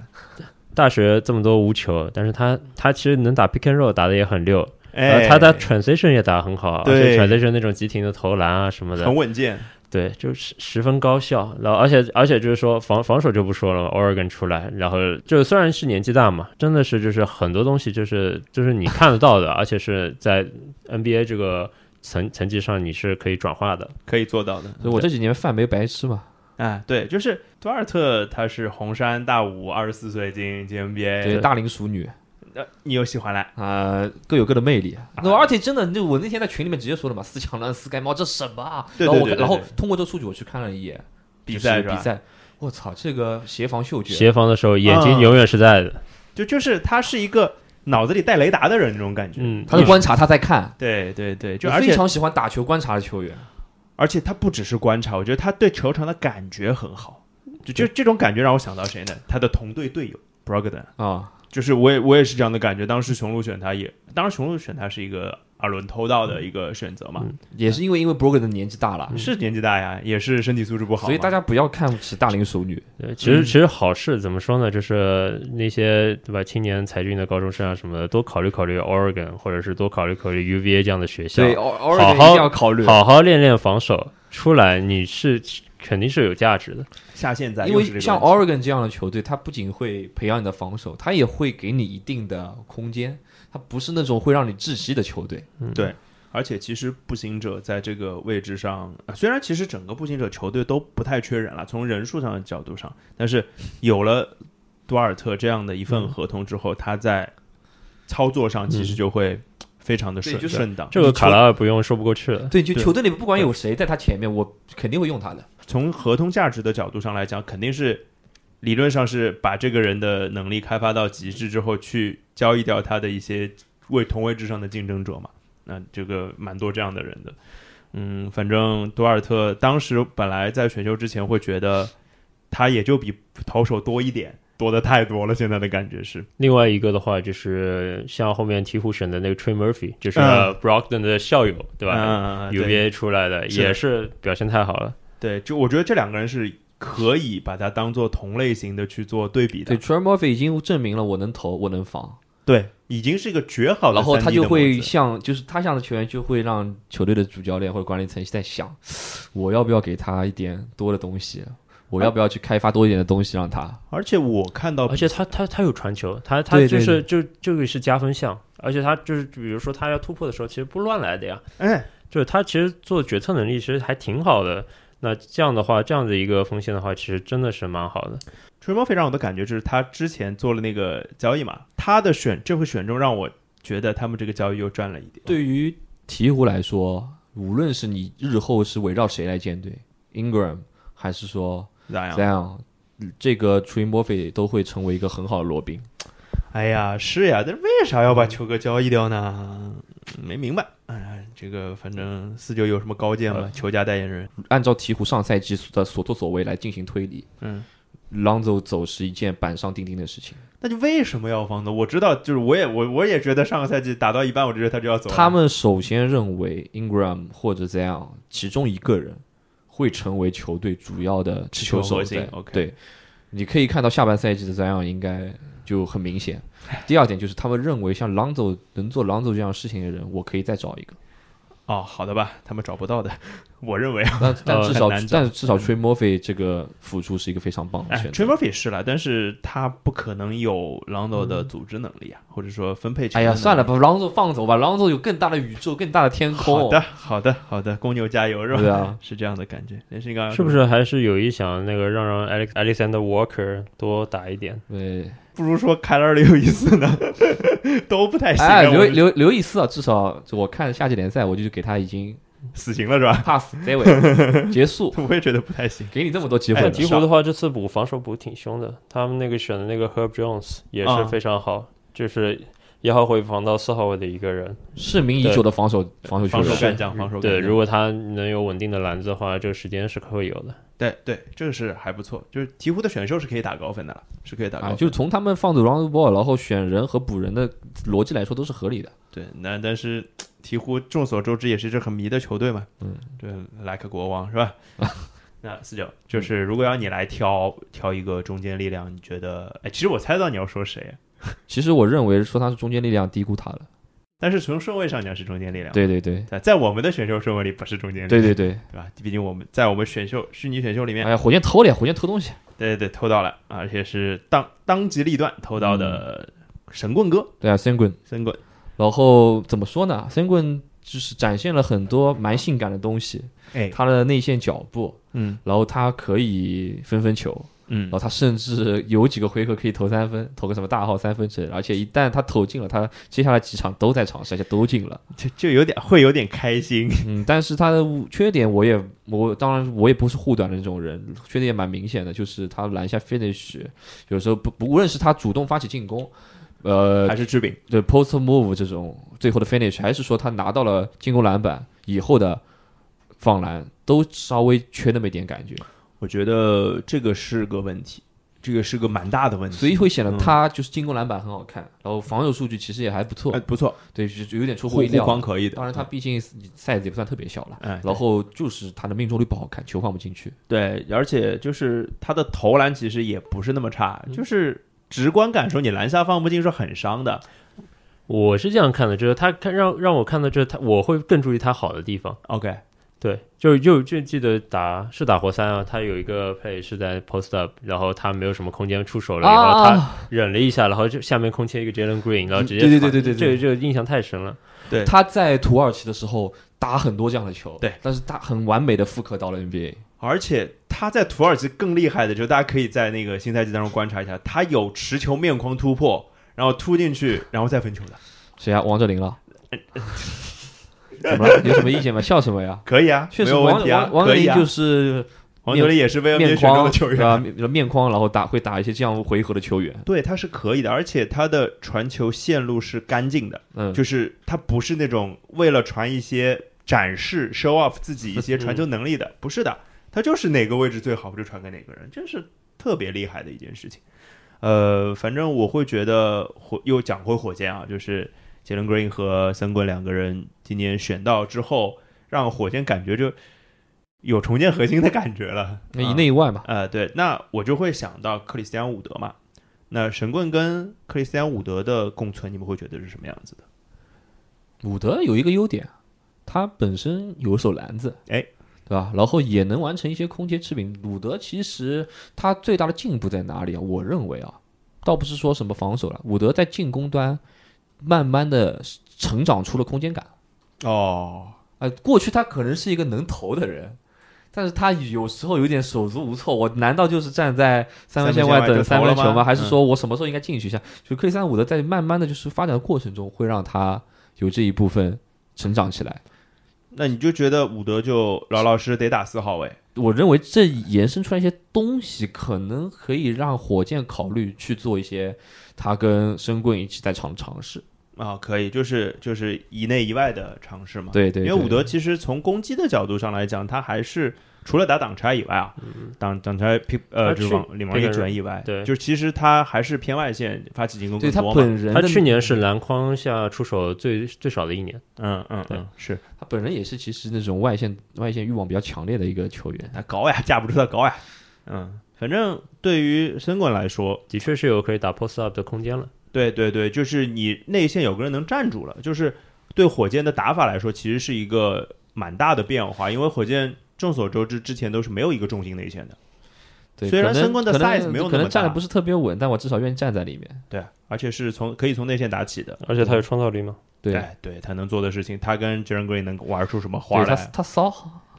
大学这么多无球，但是他他其实能打 pick and roll 打的也很溜，哎，他的 transition 也打很好，而且 transition 那种急停的投篮啊什么的很稳健。对，就是十分高效，然后而且而且就是说防防守就不说了，Oregon 出来，然后就虽然是年纪大嘛，真的是就是很多东西就是就是你看得到的，而且是在 NBA 这个层层级上你是可以转化的，可以做到的。所以我这几年饭没白吃嘛。啊，对，就是多尔特，他是红山大五，二十四岁进进 NBA，对，大龄熟女。呃，你又喜欢了啊？各有各的魅力。那而且真的，就我那天在群里面直接说了嘛，四强乱四盖帽，这什么啊？对对对。然后通过这个数据，我去看了一眼比赛比赛。我操，这个协防嗅觉，协防的时候眼睛永远是在的。就就是他是一个脑子里带雷达的人，那种感觉。嗯，他在观察，他在看。对对对，就非常喜欢打球观察的球员。而且他不只是观察，我觉得他对球场的感觉很好。就就这种感觉让我想到谁呢？他的同队队友 Brogden 啊。就是我也我也是这样的感觉，当时雄鹿选他也，当时雄鹿选他是一个二轮偷盗的一个选择嘛，也是因为因为 Brogan 的年纪大了，是年纪大呀，也是身体素质不好，所以大家不要看不起大龄熟女。对，其实其实好事怎么说呢？就是那些对吧，青年才俊的高中生啊什么的，多考虑考虑 Oregon，或者是多考虑考虑 UVA 这样的学校，对，Oregon 一定要考虑，好好练练防守，出来你是。肯定是有价值的，下限在，因为像 Oregon 这样的球队，它不仅会培养你的防守，它也会给你一定的空间，它不是那种会让你窒息的球队。对，而且其实步行者在这个位置上，虽然其实整个步行者球队都不太缺人了，从人数上的角度上，但是有了多尔特这样的一份合同之后，他在操作上其实就会。非常的顺顺当，这个卡拉尔不用说不过去了。对，就球队里面不管有谁在他前面，我肯定会用他的。从合同价值的角度上来讲，肯定是理论上是把这个人的能力开发到极致之后，去交易掉他的一些位同位置上的竞争者嘛。那这个蛮多这样的人的。嗯，反正多尔特当时本来在选秀之前会觉得他也就比投手多一点。多的太多了，现在的感觉是。另外一个的话，就是像后面鹈鹕选的那个 Trey Murphy，就是 Brockton 的校友，对吧？UVA 出来的也是表现太好了。对，就我觉得这两个人是可以把它当做同类型的去做对比的。对，Trey Murphy 已经证明了我能投，我能防。对，已经是一个绝好的。然后他就会像，就是他像的球员就会让球队的主教练或者管理层在想，我要不要给他一点多的东西。我要不要去开发多一点的东西让他？而且我看到，而且他他他有传球，他他就是就这个是加分项，而且他就是比如说他要突破的时候，其实不乱来的呀。哎，就是他其实做决策能力其实还挺好的。那这样的话，这样的一个锋线的话，其实真的是蛮好的。吹毛非常我的感觉就是他之前做了那个交易嘛，他的选这回选中让我觉得他们这个交易又赚了一点。对于鹈鹕来说，无论是你日后是围绕谁来建队，Ingram 还是说。这样，这个 Trey Murphy 都会成为一个很好的罗宾。哎呀，是呀，但是为啥要把球哥交易掉呢？没明白。哎，这个反正四九有什么高见吗？球家代言人，按照鹈鹕上赛季的所作所为来进行推理，嗯，Lonzo 走是一件板上钉钉的事情。那就为什么要放呢？我知道，就是我也我我也觉得上个赛季打到一半，我觉得他就要走。他们首先认为 Ingram 或者这样其中一个人。会成为球队主要的持球手在。对，你可以看到下半赛季的这样应该就很明显。第二点就是他们认为像 Lonzo 能做 Lonzo 这样事情的人，我可以再找一个。哦，好的吧，他们找不到的，我认为啊，但 但至少，但至少 Trey Murphy 这个辅助是一个非常棒的选择。Trey Murphy 是了，但是他不可能有 Lonzo 的组织能力啊，或者说分配。哎呀，算了，把 Lonzo 放走吧，Lonzo 有更大的宇宙，更大的天空。好的，好的，好的，公牛加油是吧？对啊，是这样的感觉。连是刚是不是还是有意想那个让让 Alex Alexander Walker 多打一点？对。不如说凯尔刘易斯呢，都不太行。哎，刘刘刘易斯啊，至少我看夏季联赛，我就给他已经死刑了，是吧？pass 结尾结束。我也觉得不太行，给你这么多机会。鹈鹕的话，这次补防守补挺凶的，他们那个选的那个 Herb Jones 也是非常好，就是一号位防到四号位的一个人，盛名已久的防守防守干将，防守对，干将如果他能有稳定的篮子的话，这个时间是会有的。对对，这个是还不错，就是鹈鹕的选秀是可以打高分的了，是可以打高啊，分。就从他们放走 round ball，然后选人和补人的逻辑来说都是合理的。对，那但是鹈鹕众所周知也是一支很迷的球队嘛，嗯，对，莱克国王是吧？那四九就是如果要你来挑挑一个中间力量，你觉得？哎，其实我猜到你要说谁，其实我认为说他是中坚力量低估他了。但是从顺位上讲是中坚力量，对对对在在我们的选秀顺位里不是中坚力量，对对对，对吧？毕竟我们在我们选秀虚拟选秀里面哎，呀，火箭偷了呀，火箭偷东西。对对对偷到了，而且是当当机立断偷到的神棍哥对啊，神棍。神棍，然后怎么说呢？神棍就是展现了很多蛮性感的东西，哎，他的内线脚步，嗯然后他可以分分球，嗯。然后他甚至有几个回合可以投三分，投个什么大号三分之类的，而且一旦他投进了，他接下来几场都在尝试，而且都进了。就就有点会有点开心，嗯，但是他的缺点我也我当然我也不是护短的那种人，缺点也蛮明显的，就是他篮下 finish 有时候不不无论是他主动发起进攻，呃还，是制饼，对 post move 这种最后的 finish，还是说他拿到了进攻篮板以后的放篮，都稍微缺那么一点感觉，我觉得这个是个问题，这个是个蛮大的问题，所以会显得嗯他就是进攻篮板很好看，然后防守数据其实也还不错哎，不错，对，就是有点出乎意料。框可以的，当然，他毕竟 size 也不算特别小了，哎，然后就是他的命中率不好看，球放不进去。对，而且就是他的投篮其实也不是那么差，就是直观感受你篮下放不进是很伤的。我是这样看的，就是他看让让我看到，就是他我会更注意他好的地方。OK，对，就就就记得打是打活塞啊，他有一个 play 是在 post up，然后他没有什么空间出手了，以后他啊，忍了一下，然后就下面空切一个 Jalen Green，然后直接对对对对对对这个这个印象太深了。对，他在土耳其的时候打很多这样的球，对，但是他很完美的复刻到了 NBA。而且他在土耳其更厉害的，就是大家可以在那个新赛季当中观察一下，他有持球面框突破，然后突进去，然后再分球的，谁啊？王哲林了？怎么了？有什么意见吗？笑什么呀？可以啊，确实，王有问题啊王，王哲可以啊。林就是王哲林也是被 NBA 面选中框的球员对吧？面面框，然后打会打一些这样回合的球员。对，他是可以的，而且他的传球线路是干净的，嗯，就是他不是那种为了传一些展示 show off 自己一些传球能力的，不是的，他就是哪个位置最好就传给哪个人，这是特别厉害的一件事情。呃，反正我会觉得火又讲回火箭啊，就是杰伦 Green 和森棍两个人今年选到之后，让火箭感觉就有重建核心的感觉了。那以啊内以外嘛，呃，对，那我就会想到克里斯蒂安伍德嘛。那神棍跟克里斯蒂安伍德的共存，你们会觉得是什么样子的？伍德有一个优点，他本身有手篮子，哎，对吧？然后也能完成一些空接吃饼。伍德其实他最大的进步在哪里啊？我认为啊，倒不是说什么防守了，伍德在进攻端慢慢的成长出了空间感。哦，啊，过去他可能是一个能投的人，但是他有时候有点手足无措。我难道就是站在三分线外等三分球吗？还是说我什么时候应该进去一下？就克里斯坦伍德在慢慢的就是发展的过程中，会让他有这一部分成长起来。那你就觉得伍德就老老实实得打四号位？我认为这延伸出来一些东西，可能可以让火箭考虑去做一些他跟申棍一起在场尝试。啊，可以，就是就是以内以外的尝试嘛。，对对，对因为伍德其实从攻击的角度上来讲，他还是除了打挡拆以外啊，挡挡拆呃就是往一转以外，对就其实他还是偏外线发起进攻对他更多嘛。本人他去年是篮筐下出手最最少的一年。嗯嗯嗯，是他本人也是其实那种外线外线欲望比较强烈的一个球员。他高呀，架不住他高呀。嗯，反正对于申冠来说，的确是有可以打 post up 的空间了。对对对，就是你内线有个人能站住了，就是对火箭的打法来说，其实是一个蛮大的变化，因为火箭众所周知之前都是没有一个重心内线的，对，虽然申棍的 size 没有那么大可能站的不是特别稳，但我至少愿意站在里面。对，而且是从可以从内线打起的，而且他有创造力吗。对，哎对他能做的事情，他跟 Jaren Green 能玩出什么花来他来？他骚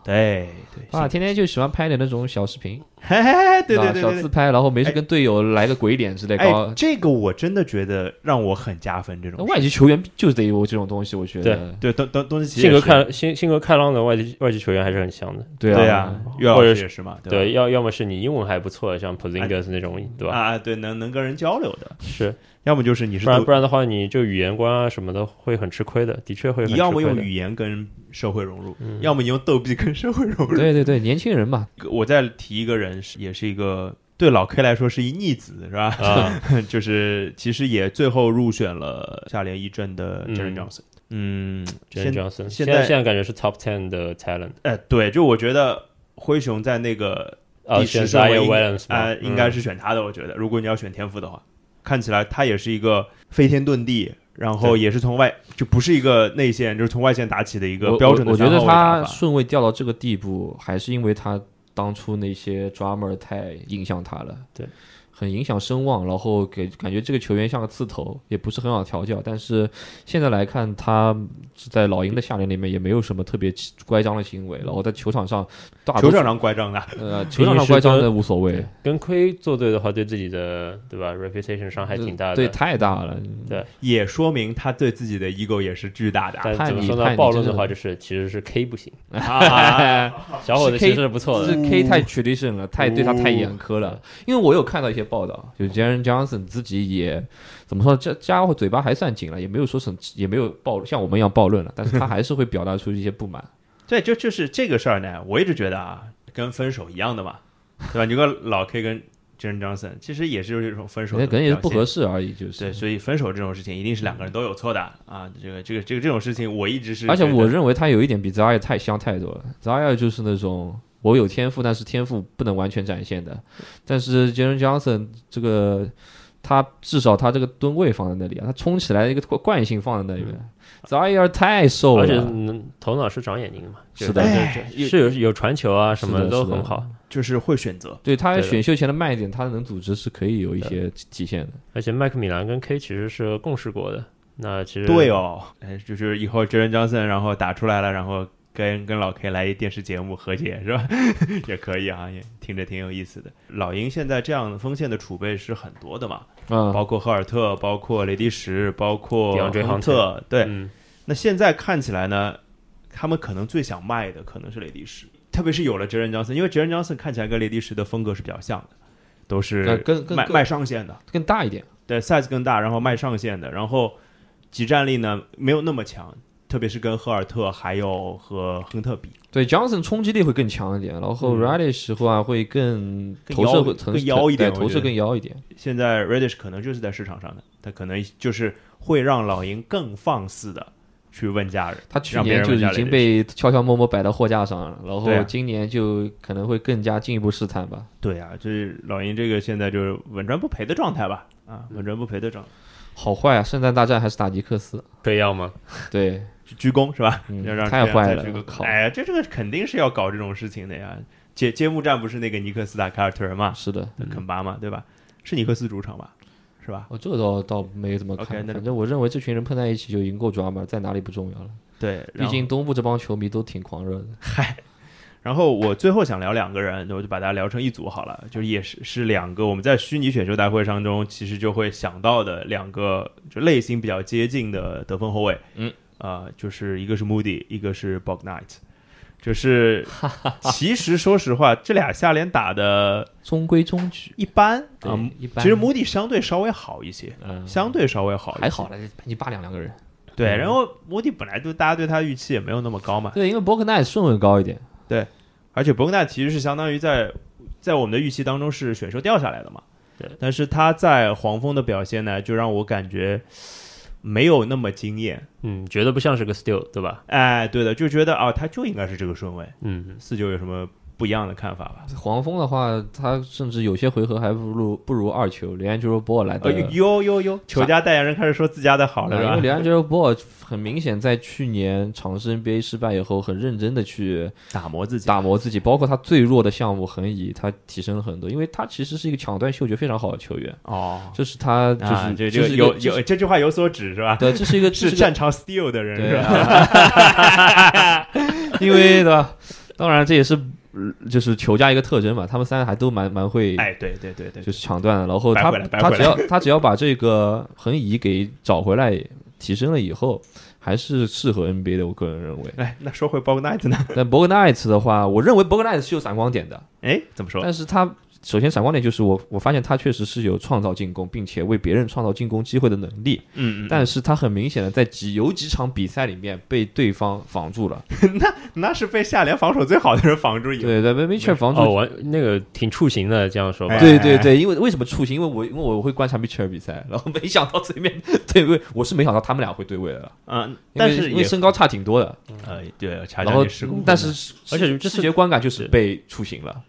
对对，啊，天天就喜欢拍点那种小视频。嘿嘿嘿，对对啊对对对。小自拍，然后没事跟队友来个鬼脸之类，哎搞，这个我真的觉得让我很加分。这种外籍球员就得有这种东西，我觉得。对对东东东契奇性格开性性格开朗的外籍外籍球员还是很香的。对对啊，岳老或者也是嘛，对，要要么是你英文还不错，像 Porzingis 那种，对吧？啊，对，能能跟人交流的，是，要么就是你是不然不然的话，你就语言观啊什么的会很吃亏的，的确会很你吃亏的。要么用语言跟社会融入，嗯要么你用逗逼跟社会融入。对对对，年轻人嘛，我再提一个人，是也是一个对老 K 来说是一逆子，是吧？啊，就是其实也最后入选了下联一阵的嗯 Jaren Johnson。嗯，j a 现 n Johnson，现现在在现在感觉是 Top Ten 的 talent。哎，对，就我觉得灰熊在那个哦，第选十顺位 Zion 应该是选他的。我觉得，如果你要选天赋的话，看起来他也是一个飞天遁地，然后也是从外就不是一个内线，就是从外线打起的一个标准的我我觉得他顺位掉到这个地步，还是因为他当初那些 drummer 太影响他了，对，很影响声望，然后给感觉这个球员像个刺头，也不是很好调教。但是现在来看，他在老鹰的下联里面也没有什么特别乖张的行为，然后在球场上大球场上乖张的。呃球场上乖张的无所谓，跟亏作对的话，对自己的对吧 reputation 伤害挺大的。对，太大了。对也说明他对自己的 ego 也是巨大的啊。但叛逆怎么说呢？叛逆真的暴论的话，就是其实是 K 不行，啊小伙子其实是不错的。是 K 太 tradition 了，太对他太严苛哦了。因为我有看到一些报道，就 Jaren Johnson 自己也怎么说，这家伙嘴巴还算紧了，也没有说什也没有暴像我们一样暴论了，但是他还是会表达出一些不满。对，就就是这个事儿呢，我一直觉得啊，跟分手一样的嘛，对吧？你个老 K 跟 Jaren Johnson 其实也是这种分手的可能也是不合适而已，就是。对，所以分手这种事情一定是两个人都有错的啊！这个这个这个这种事情，我一直是而且我认为他有一点比 Zaya 太香太多了。Zaya 就是那种我有天赋，但是天赋不能完全展现的。但是 Jaren Johnson 这个，他至少他这个吨位放在那里啊，他冲起来一个惯性放在那里面。Zaya 太瘦了，而且头脑是长眼睛的嘛，是的是有有传球啊什么的都很好，就是会选择。对他选秀前的卖点，他能组织是可以有一些体现的。而且麦克米兰跟 K 其实是共事过的。那其实对哦，哎，就是以后 Jaren Johnson 然后打出来了，然后跟跟老 K 来一电视节目和解是吧？也可以啊，也听着挺有意思的。老鹰现在这样锋线的储备是很多的嘛，嗯，包括赫尔特，包括雷迪什，包括亨特，对，嗯，那现在看起来呢，他们可能最想卖的可能是雷迪什，特别是有了杰伦·江森，因为杰伦·江森看起来跟雷迪什的风格是比较像的，都呃是卖更更更卖上限的，更大一点。对，size 更大，然后卖上限的，然后集战力呢没有那么强，特别是跟赫尔特还有和亨特比，对，Johnson 冲击力会更强一点，然后嗯 Radish 的话会更更投射会更腰一点对投射更腰一点。现在 Reddish 可能就是在市场上的，他可能就是会让老鹰更放肆的去问价人，他去年就已经被悄悄摸摸摆到货架上了，然后今年就可能会更加进一步试探吧。对啊，就是老鹰这个现在就是稳赚不赔的状态吧，啊，稳赚不赔的状态。好坏啊！圣诞大战还是打尼克斯？可以要吗？对，鞠躬是吧？嗯要让这样太坏了哎呀，这这个肯定是要搞这种事情的呀。揭揭幕战不是那个尼克斯打凯尔特人嘛，是的。肯巴嘛，对吧？是尼克斯主场吧？是吧？我，这个倒倒没怎么 OK，看，那反正我认为这群人碰在一起就已经够抓马，在哪里不重要了。对，毕竟东部这帮球迷都挺狂热的。嗨然后我最后想聊两个人，我就把它聊成一组好了，就是也是是两个我们在虚拟选秀大会当中其实就会想到的两个就类型比较接近的得分后卫，嗯，啊、就是一个是 Moody，一个是 Bog Knight，就是其实说实话，这俩下联打的中规中矩，一般对啊、一般。其实 Moody 相对稍微好一些，嗯，相对稍微好一些。还好了，半斤八两两个人。对，嗯。然后 Moody 本来就大家对他预期也没有那么高嘛，对，因为 Bog Knight 顺位高一点。对而且 Bog Knight 其实是相当于在在我们的预期当中是选秀掉下来的嘛。对，但是他在黄蜂的表现呢，就让我感觉没有那么惊艳。嗯，觉得不像是个 still，对吧？哎，对的，就觉得啊，他就应该是这个顺位。嗯，四九有什么不一样的看法吧？黄蜂的话，他甚至有些回合还不如不如二球李安杰罗波尔来的呃，。呦呦呦，球家代言人开始说自家的好了，是吧因为？连安杰罗波尔 很明显在去年尝试 NBA 失败以后，很认真的去打磨自己，打磨自己，包括他最弱的项目横移，他提升了很多，因为他其实是一个抢断嗅觉非常好的球员，哦，这是他就是、啊这这是有有这句话有所指是吧？对，这是一个这是擅长 steal 的人是对吧？啊，因为对吧？当然这也是就是球加一个特征嘛，他们三个还都蛮蛮会，哎，对对对对，就是抢断的。然后他他只要他只要把这个横移给找回来，提升了以后，还是适合 NBA 的。我个人认为。哎，那说回 b o g Night 呢？那 b o g Night 的话，我认为 b o g Night 是有闪光点的。哎，怎么说？但是他。首先，闪光点就是我，我发现他确实是有创造进攻，并且为别人创造进攻机会的能力。嗯，但是他很明显的在几有几场比赛里面被对方防住了。那那是被下联防守最好的人防住。对对，被 Mitchell 防住。哦，我那个挺触形的，这样说吧。对对对，因为为什么触形？因为我因为我会观察 Mitchell 比赛，然后没想到对面对位，我是没想到他们俩会对位的。嗯，但是因为身高差挺多的。呃，对，然后但是而且视觉观感就是被触形了。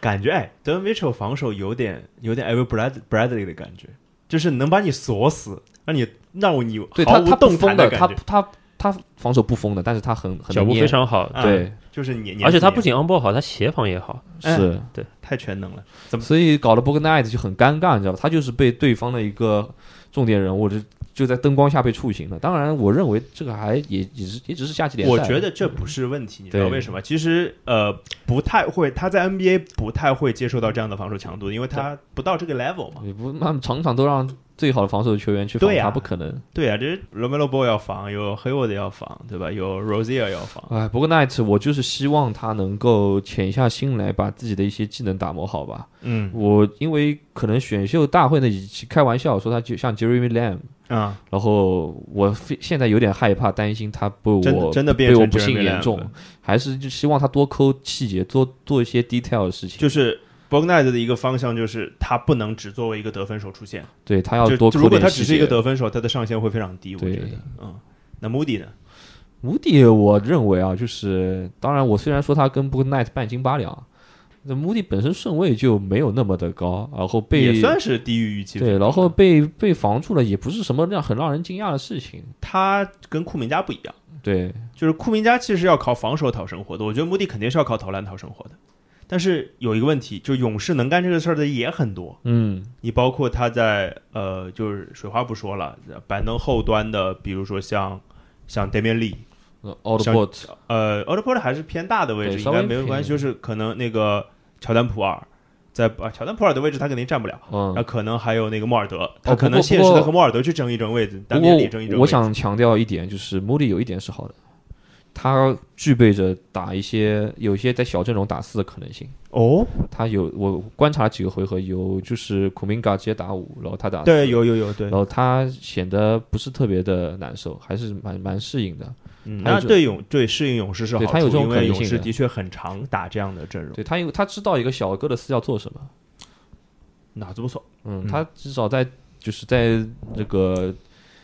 感觉哎，德文·米切尔防守有点有点 Ever Bradley 的感觉，就是能把你锁死，让你让我你毫无动弹的感觉。他他他防守不疯的，但是他很很脚步非常好，对，就是你。而且他不仅 on ball 好，他协防也好，是对，太全能了。怎么？所以搞得 b o g n i g h t 就很尴尬，你知道吧？他就是被对方的一个重点人物就。就在灯光下被触形了。当然，我认为这个还也也是也只是夏季联赛。我觉得这不是问题，你知道为什么？其实呃，不太会，他在 NBA 不太会接受到这样的防守强度，因为他不到这个 level 嘛。你不，那场场都让。最好的防守的球员去防他不可能。对呀，这罗梅罗波要防，有黑沃德要防，对吧？有 Rozier 要防。哎，不过 Night 我就是希望他能够潜下心来，把自己的一些技能打磨好吧。嗯，我因为可能选秀大会那几期开玩笑说他就像 Jeremy Lamb 啊，然后我现在有点害怕，担心他被我真的被我不幸严重，还是就希望他多抠细节，多做一些 detail 的事情，就是。b o g n i g h t 的一个方向就是他不能只作为一个得分手出现，对他要多。如果他只是一个得分手，他的上限会非常低。我觉得，嗯，那 Moody 呢？Moody，我认为啊，就是当然，我虽然说他跟 Book Night 半斤八两，那 Moody 本身顺位就没有那么的高，然后被也算是低于预期。对，然后被被防住了，也不是什么让很让人惊讶的事情。他跟库明加不一样，对，就是库明加其实要靠防守讨生活的，我觉得 Moody 肯定是要靠投篮讨生活的。但是有一个问题，就勇士能干这个事儿的也很多。嗯，你包括他在呃，就是水花不说了，板凳后端的，比如说像像 Damian Lee，呃 o d p o t 呃 o d p o t 还是偏大的位置，应该没有关系。就是可能那个乔丹普尔在啊，乔丹普尔的位置他肯定占不了。嗯，那可能还有那个莫尔德，他可能现实的和莫尔德去争一争位置。单边里争一争我想强调一点，就是 Moody 有一点是好的。他具备着打一些有一些在小阵容打四的可能性哦。他有我观察几个回合，有就是库明嘎直接打五，然后他打对有有有对，然后他显得不是特别的难受，还是蛮蛮适应的。嗯，那对勇对适应勇士是好他有这种可能性。勇士的确很常打这样的阵容。对他有他知道一个小哥的私要做什么，脑子不错。嗯，他至少在就是在这个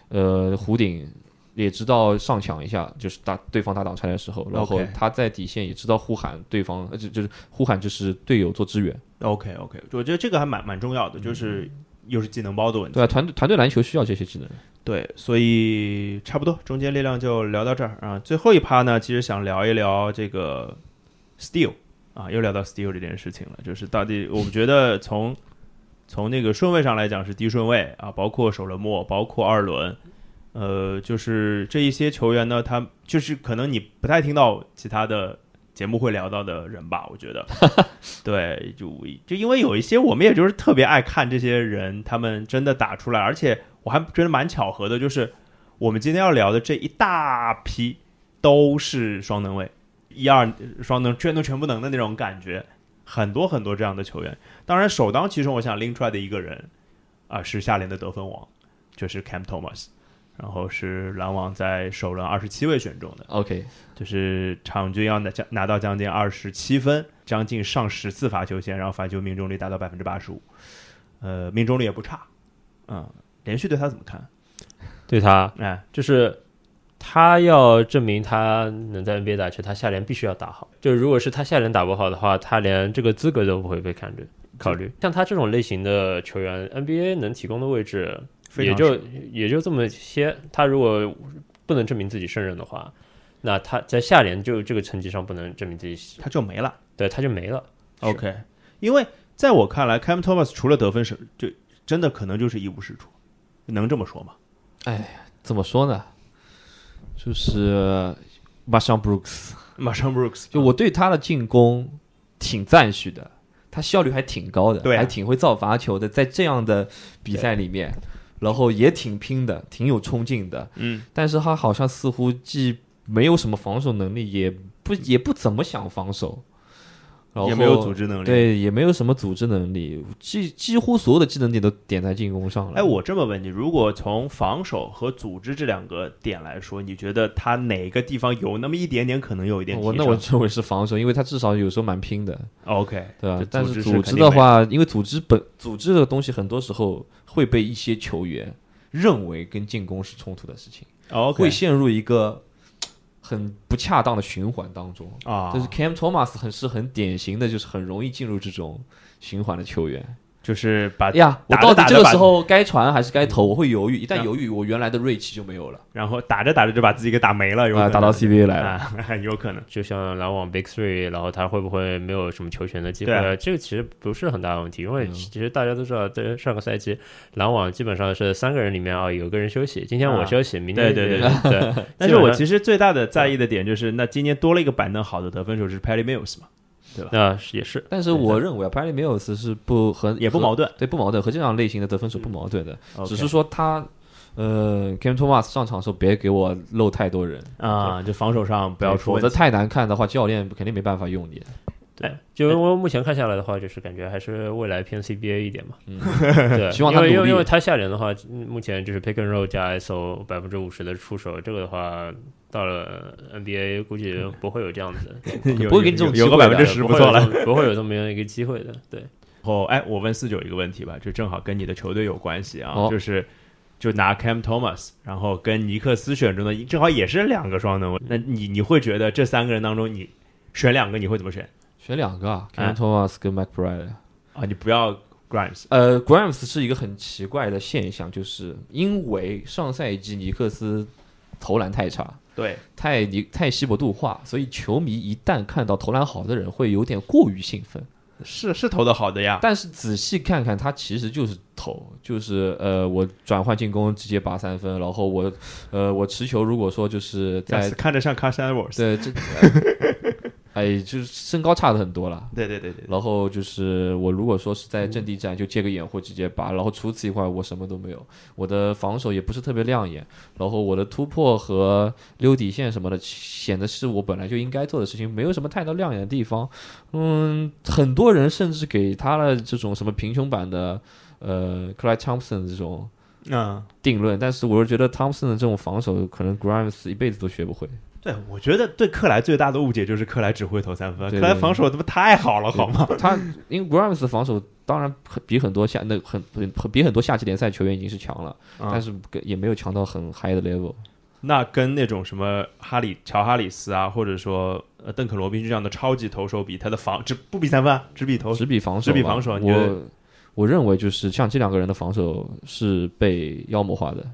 呃弧顶。也知道上抢一下，就是打对方打挡拆的时候，然后他在底线也知道呼喊对方，就就是呼喊就是队友做支援。OK OK，我觉得这个还蛮蛮重要的，就是又是技能包的问题。对啊，团队团队篮球需要这些技能。对，所以差不多中间力量就聊到这儿啊。最后一趴呢，其实想聊一聊这个 Steal 啊，又聊到 Steal 这件事情了，就是到底我们觉得从从那个顺位上来讲是低顺位啊，包括首轮末，包括二轮。呃，就是这一些球员呢，他就是可能你不太听到其他的节目会聊到的人吧？我觉得，对，就就因为有一些我们也就是特别爱看这些人，他们真的打出来，而且我还觉得蛮巧合的，就是我们今天要聊的这一大批都是双能位，一二双能全都全不能的那种感觉，很多很多这样的球员。当然，首当其冲，我想拎出来的一个人啊，是下联的得分王，就是 Cam Thomas。然后是篮网在首轮二十七位选中的，OK，就是场均要拿将拿到将近二十七分，将近上十次罚球线，然后罚球命中率达到百分之八十五，呃，命中率也不差，嗯，连续对他怎么看？对他，哎，就是他要证明他能在 NBA 打球，他下联必须要打好。就如果是他下联打不好的话，他连这个资格都不会被看着考虑。像他这种类型的球员，NBA 能提供的位置。也就也就这么些，他如果不能证明自己胜任的话，那他在下联就这个成绩上不能证明自己，他就没了，对，他就没了。OK，因为在我看来，Cam Thomas 除了得分是，就真的可能就是一无是处，能这么说吗？哎，怎么说呢？就是马上 Brooks，马上 Brooks，就我对他的进攻挺赞许的，他效率还挺高的，对啊还挺会造罚球的，在这样的比赛里面，然后也挺拼的，挺有冲劲的。嗯，但是他好像似乎既没有什么防守能力，也不也不怎么想防守，然后也没有组织能力。，对，也没有什么组织能力，几几乎所有的技能点都点在进攻上了。哎，我这么问你，如果从防守和组织这两个点来说，你觉得他哪个地方有那么一点点可能有一点？我那我认为是防守，因为他至少有时候蛮拼的，OK，对吧？但是是组织的话，因为组织本组织这个东西，很多时候会被一些球员认为跟进攻是冲突的事情，OK 会陷入一个很不恰当的循环当中。啊，就是 Cam Thomas 很是很典型的，就是很容易进入这种循环的球员。就是把哎呀，我到底这个时候该传还是该投？我会犹豫，一旦啊犹豫，我原来的锐气就没有了然后打着打着就把自己给打没了，有可啊，能打到 CBA 来了。啊，有可能。就像篮网 Big Three，然后他会不会没有什么球权的机会？啊这个其实不是很大的问题，因为嗯其实大家都知道，在上个赛季篮网基本上是三个人里面啊有个人休息，今天我啊休息，明天对对对 对。但是我其实最大的在意的点就是，那今年多了一个板凳好的得分手是 Patty Mills 嘛，那是也是。但是我认为啊 p a t t y Mills 是不和和也不矛盾，对不矛盾，和这样类型的得分手不矛盾的。只是说他呃 Cam Thomas 上场的时候别给我漏太多人，啊，就防守上不要出。否则太难看的话，教练肯定没办法用你。对，就因为目前看下来的话，就是感觉还是未来偏 CBA 一点嘛。嗯，对，希望他努力因为因为因为他下联的话，嗯目前就是 pick and roll 加 ISO 百分之五十的出手，这个的话到了 NBA 估计不会有这样子 不会给你这种有个百分之十不会有不错了。不会有这么样一个机会的。对，然 后，哎，我问四九一个问题吧，就正好跟你的球队有关系啊，哦就是就拿 Cam Thomas，然后跟尼克斯选中的正好也是两个双能，那你你会觉得这三个人当中，你选两个你会怎么选选两个，Cam Thomas 跟 McBride。啊？你不要 Grimes 呃，Grimes 是一个很奇怪的现象，就是因为上赛季尼克斯投篮太差，对，太你太稀薄度化，所以球迷一旦看到投篮好的人，会有点过于兴奋。是是投的好的呀，但是仔细看看，他其实就是投，就是呃，我转换进攻直接拔三分，然后我呃，我持球如果说就是在看着像 s h Edwards，对这，呃 哎，就是身高差的很多了。对对对对，然后就是我如果说是在阵地战，就借个掩护直接拔，然后除此以外我什么都没有，我的防守也不是特别亮眼，然后我的突破和溜底线什么的，显得是我本来就应该做的事情，没有什么太多亮眼的地方。嗯，很多人甚至给他了这种什么贫穷版的呃克莱汤普森这种嗯。定论，但是我是觉得汤普森的这种防守，可能 Grimes 一辈子都学不会。对，我觉得对克莱最大的误解就是克莱只会投三分，对克莱防守他妈太好了，好吗？他因为 Grimes 的防守当然比很多下那很很比很多夏季联赛球员已经是强了，啊但是也没有强到很 high 的 level。那跟那种什么哈里乔哈里斯啊，或者说呃邓肯罗宾这样的超级投手比，他的防只不比三分啊，只比投只比防守，只比防守我我认为就是像这两个人的防守是被妖魔化的，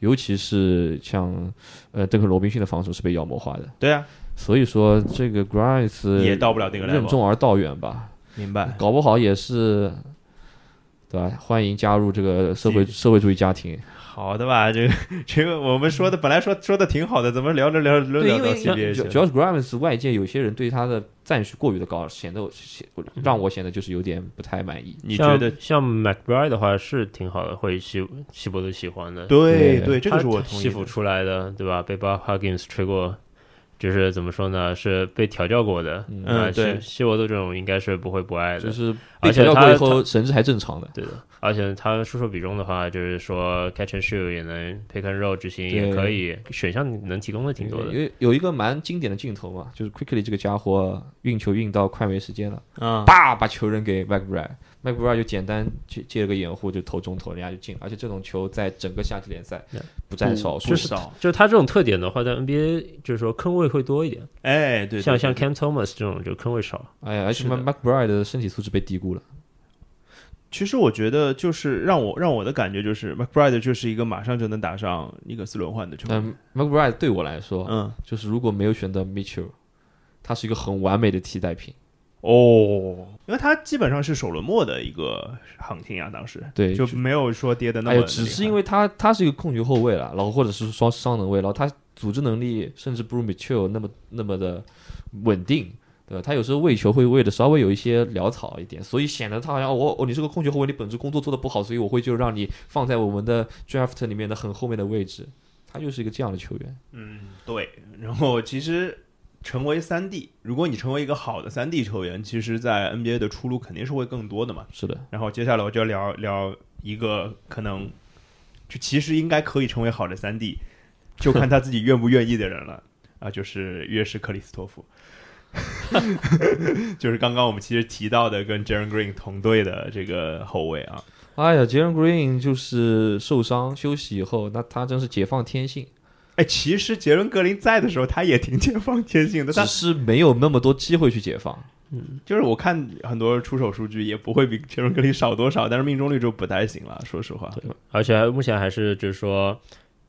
尤其是像呃邓肯罗宾逊的防守是被妖魔化的。对啊，所以说这个 Grimes 也到不了那个任。重而道远吧，明白。搞不好也是。对吧？欢迎加入这个社会社会主义家庭。好的吧，这个这个我们说的本来说说的挺好的，怎么聊着聊着聊到因为 CBA 去了？主主要是 Grimes 外界有些人对他的赞许过于的高，显得我显让我显得就是有点不太满意。你觉得？像 McBride 的话是挺好的，会西西伯都喜欢的。对对对，这个是我。西服出来的，对吧？被 Bob Huggins 吹过，就是怎么说呢？是被调教过的。嗯对西西伯都这种应该是不会不爱的。就是被而且他调教过以后，神志还正常的。对的，而且他出手比重的话，就是说 catch and shoot 也能 pick and roll 执行也可以，选项能提供的挺多的。因为有一个蛮经典的镜头嘛，就是 Quickly 这个家伙运球运到快没时间了，啊，叭把球扔给 McBride，McBride 就简单接接了个掩护就投中投，人家就进了。而且这种球在整个夏季联赛不占少数。就是。就是他这种特点的话，在 NBA 就是说坑位会多一点，哎，对，对像像对 Cam Thomas 这种就坑位少。哎呀，而且是的 McBride 的身体素质被低估了。其实我觉得就是让我让我的感觉就是，McBride 就是一个马上就能打上尼克斯轮换的球员。嗯，McBride 对我来说，嗯，就是如果没有选择 Mitchell，他是一个很完美的替代品。哦，因为他基本上是首轮末的一个行情啊，当时对，就没有说跌的那么哎。只是因为他他是一个控球后卫了，然后或者是双双能卫，然后他组织能力甚至不如 Mitchell 那么那么的稳定，对吧？他有时候喂球会喂的稍微有一些潦草一点，所以显得他好像我哦，你是个控球后卫，你本职工作做的不好，所以我会就让你放在我们的 draft 里面的很后面的位置。他就是一个这样的球员。嗯，对。然后其实成为三 D，如果你成为一个好的三 D 球员，其实，在 NBA 的出路肯定是会更多的嘛。是的。然后接下来我就要聊聊一个可能就其实应该可以成为好的三 D，就看他自己愿不愿意的人了啊，就是约什克里斯托夫。就是刚刚我们其实提到的跟 Jaren Green 同队的这个后卫啊，哎呀，Jaren Green 就是受伤休息以后，那他真是解放天性。哎，其实杰伦格林在的时候，他也挺解放天性的，只是没有那么多机会去解放。嗯，就是我看很多出手数据也不会比杰伦格林少多少，但是命中率就不太行了，说实话。对，而且目前还是就是说。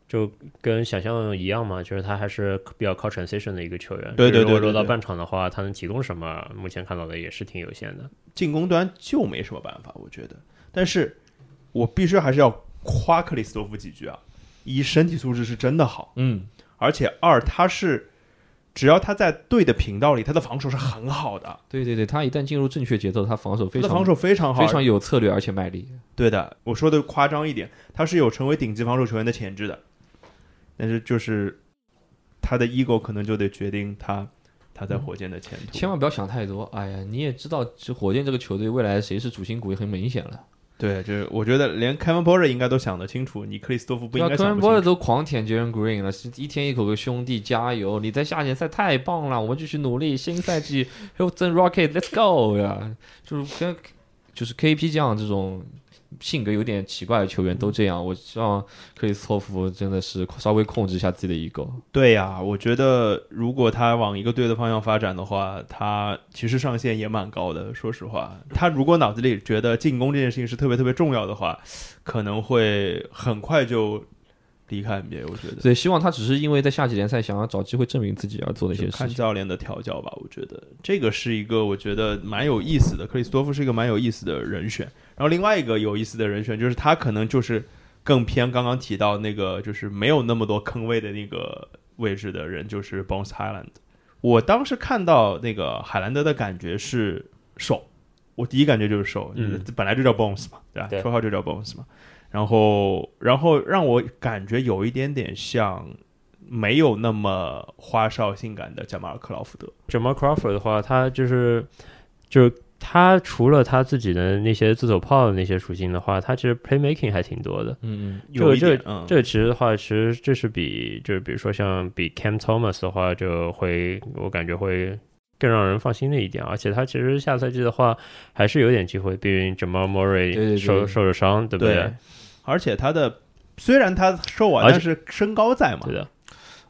就跟想象一样嘛，就是他还是比较靠 transition 的一个球员。对对对，如果落到半场的话，他能提供什么？目前看到的也是挺有限的。进攻端就没什么办法，我觉得。但是我必须还是要夸克里斯托夫几句啊！一，身体素质是真的好，嗯，而且二，他是只要他在对的频道里，他的防守是很好的。对对对，他一旦进入正确节奏，他防守非常防守非常好，非常有策略，而且卖力。对的，我说的夸张一点，他是有成为顶级防守球员的潜质的。但是就是他的 ego 可能就得决定他他在火箭的前途。千万不要想太多。哎呀，你也知道，这火箭这个球队未来谁是主心骨也很明显了。对，就是我觉得连 Kevin Porter 应该都想得清楚，你克里斯多夫不应该想 Kevin Porter 都狂舔 Jalen Green 了，是一天一口个兄弟加油！你在下联赛太棒了，我们继续努力，新赛季 Houston Rocket，Let's go 呀！就是跟就是 KP 这样这种。性格有点奇怪的球员都这样，我希望克里斯托弗真的是稍微控制一下自己的一个。对呀，我觉得如果他往一个对的方向发展的话，他其实上限也蛮高的。说实话，他如果脑子里觉得进攻这件事情是特别特别重要的话，可能会很快就。离开 NBA，我觉得，所以希望他只是因为在夏季联赛想要找机会证明自己而做的一些事情。看教练的调教吧，我觉得这个是一个我觉得蛮有意思的。克里斯多夫是一个蛮有意思的人选。然后另外一个有意思的人选就是他可能就是更偏刚刚提到那个就是没有那么多坑位的那个位置的人，就是 Bones Highland。我当时看到那个海兰德的感觉是瘦，我第一感觉就是瘦，嗯，本来就叫 Bones 嘛，对吧？绰号就叫 Bones 嘛。然后，然后让我感觉有一点点像没有那么花哨性感的贾马尔克劳福德。贾马尔克劳福德的话，他就是，就是他除了他自己的那些自走炮的那些属性的话，他其实 playmaking 还挺多的。嗯嗯，这个这个这个其实的话，其实这是比就是比如说像比 Cam Thomas 的话，就会我感觉会。更让人放心的一点，而且他其实下赛季的话还是有点机会，毕竟 Jamal Murray 受受着伤，对不对？而且他的虽然他瘦啊，但是身高在嘛。对的。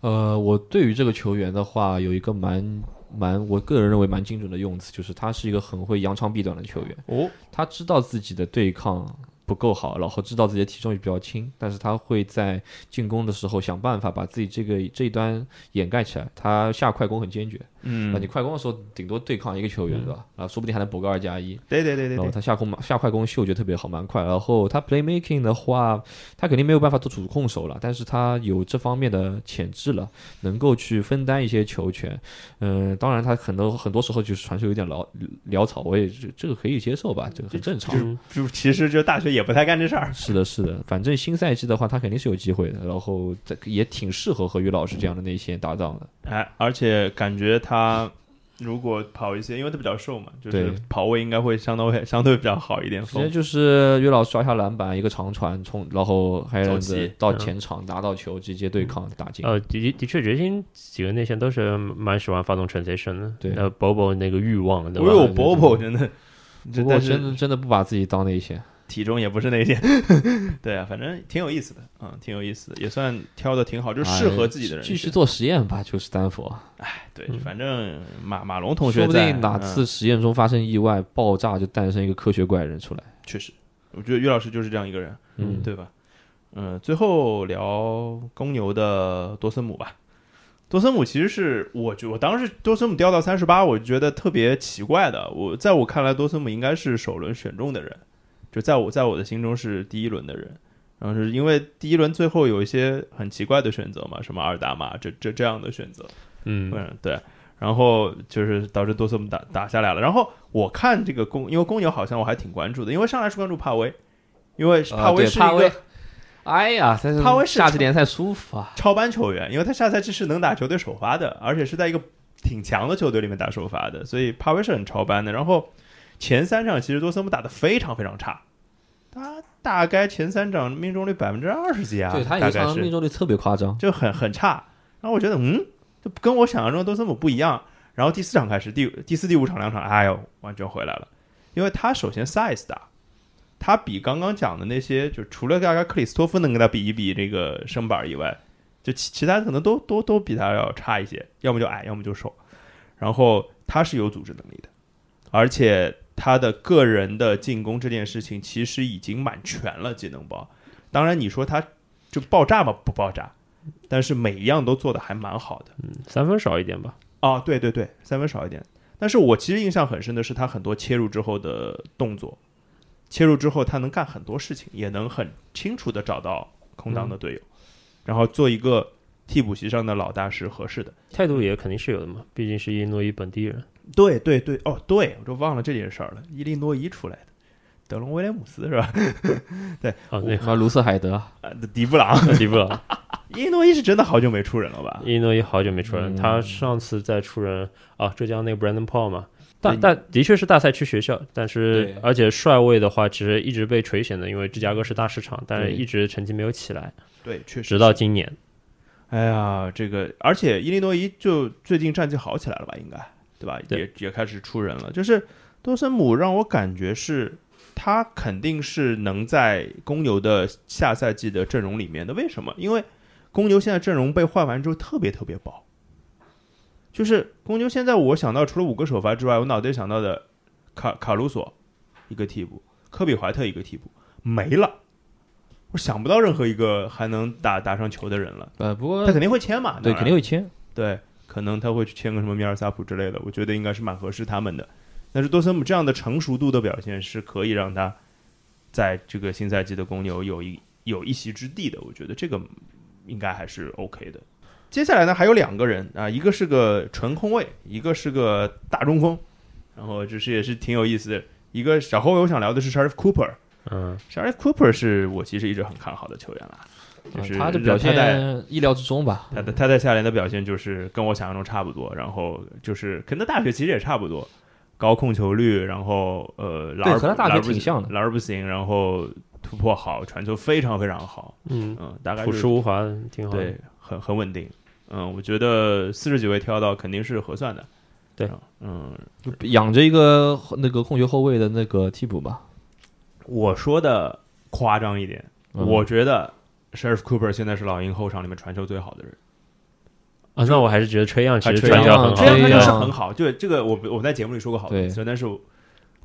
呃，我对于这个球员的话，有一个蛮蛮，我个人认为蛮精准的用词，就是他是一个很会扬长避短的球员。哦，他知道自己的对抗。不够好，然后知道自己的体重也比较轻，但是他会在进攻的时候想办法把自己这个这一端掩盖起来。他下快攻很坚决，嗯，那你快攻的时候顶多对抗一个球员，对吧？啊，说不定还能补个二加一。对对对对。然后他下攻下快攻嗅觉特别好，蛮快。然后他 play making 的话，他肯定没有办法做主控手了，但是他有这方面的潜质了，能够去分担一些球权。嗯，当然他很多很多时候就是传球有点潦潦 草，我也这个可以接受吧，这个很正常。就其实就大学。也不太干这事儿。是的，是的，反正新赛季的话，他肯定是有机会的。然后也挺适合和于老师这样的内线搭档的。哎，而且感觉他如果跑一些，因为他比较瘦嘛，就是跑位应该会相对相对比较好一点。直接就是于老师抓下篮板，一个长传冲，然后还有到前场拿到球，直接对抗打进。呃，的的确，掘金几个内线都是蛮喜欢发动 transition 的。对，呃，Bobo 那个欲望，对吧？哦，Bobo 真的，不过真的真的不把自己当内线。体重也不是那些，对啊，反正挺有意思的，嗯，挺有意思的，也算挑的挺好，就适合自己的人。继续做实验吧，就是丹佛。哎，对，反正马马龙同学，说不定哪次实验中发生意外爆炸，就诞生一个科学怪人出来。确实，我觉得于老师就是这样一个人，嗯，对吧？嗯，最后聊公牛的多森姆吧。多森姆其实是我，觉我当时多森姆掉到三十八，我觉得特别奇怪的。我在我看来，多森姆应该是首轮选中的人。就在我在我的心中是第一轮的人，然后是因为第一轮最后有一些很奇怪的选择嘛，什么二打马这这这样的选择，嗯，对，然后就是导致多斯姆打打下来了。然后我看这个公，因为公牛好像我还挺关注的，因为上来是关注帕威，因为帕威是一个。哎呀，帕威夏季联赛舒服啊，超班球员，因为他下赛季是能打球队首发的，而且是在一个挺强的球队里面打首发的，所以帕威是很超班的。然后前三场其实多森姆打的非常非常差，他大概前三场命中率百分之二十几啊，对他一场命中率特别夸张，就很很差。然后我觉得，嗯，就跟我想象中都这么不一样。然后第四场开始，第第四、第五场两场，哎呦，完全回来了，因为他首先 size 大。他比刚刚讲的那些，就除了大概克里斯托夫能跟他比一比这个身板以外，就其其他可能都都都比他要差一些，要么就矮，要么就瘦。然后他是有组织能力的，而且他的个人的进攻这件事情其实已经蛮全了，技能包。当然你说他就爆炸吗？不爆炸，但是每一样都做的还蛮好的。嗯，三分少一点吧？啊，对对对，三分少一点。但是我其实印象很深的是他很多切入之后的动作。切入之后，他能干很多事情，也能很清楚的找到空档的队友，然后做一个替补席上的老大是合适的。态度也肯定是有的嘛，毕竟是伊利诺伊本地人。对对对，哦，对我都忘了这件事儿了。伊利诺伊出来的，德隆威廉姆斯是吧？对，哦，那和，卢瑟海德，迪布朗，迪布朗。伊利诺伊是真的好久没出人了吧？伊利诺伊好久没出人，他上次在出人啊，浙江那个 Brandon Paul 嘛。但但的确是大赛区学校，但是而且帅位的话，其实一直被垂涎的，因为芝加哥是大市场，但是一直成绩没有起来。对，确实。直到今年，哎呀，这个而且伊利诺伊就最近战绩好起来了吧？应该对吧？也也开始出人了。就是多森姆让我感觉是他肯定是能在公牛的下赛季的阵容里面的。为什么？因为公牛现在阵容被换完之后特别特别薄。就是公牛现在，我想到除了五个首发之外，我脑袋想到的卡卡鲁索一个替补，科比怀特一个替补没了，我想不到任何一个还能打打上球的人了。呃，不过他肯定会签嘛，对，肯定会签，对，可能他会去签个什么米尔萨普之类的，我觉得应该是蛮合适他们的。但是多森姆这样的成熟度的表现是可以让他在这个新赛季的公牛有一有一席之地的，我觉得这个应该还是 OK 的。接下来呢，还有两个人啊，一个是个纯空位，一个是个大中锋，然后就是也是挺有意思的。一个小后卫，我想聊的是 Sharif Cooper。嗯，Sharif Cooper 是我其实一直很看好的球员了，就是他的表现意料之中吧。他的他在下联的表现就是跟我想象中差不多，然后就是跟他大学其实也差不多，高控球率，然后呃，对，和他大学挺像的，老而不行，然后突破好，传球非常非常好，嗯嗯，大概朴实无华，挺好，对，很很稳定。嗯，我觉得四十几位挑到肯定是合算的，对，嗯，养着一个那个控球后卫的那个替补吧。我说的夸张一点，我觉得 Sheriff Cooper 现在是老鹰后场里面传球最好的人。啊，那我还是觉得吹样其实吹样很好，吹样就是很好。对这个，我我在节目里说过好多次，但是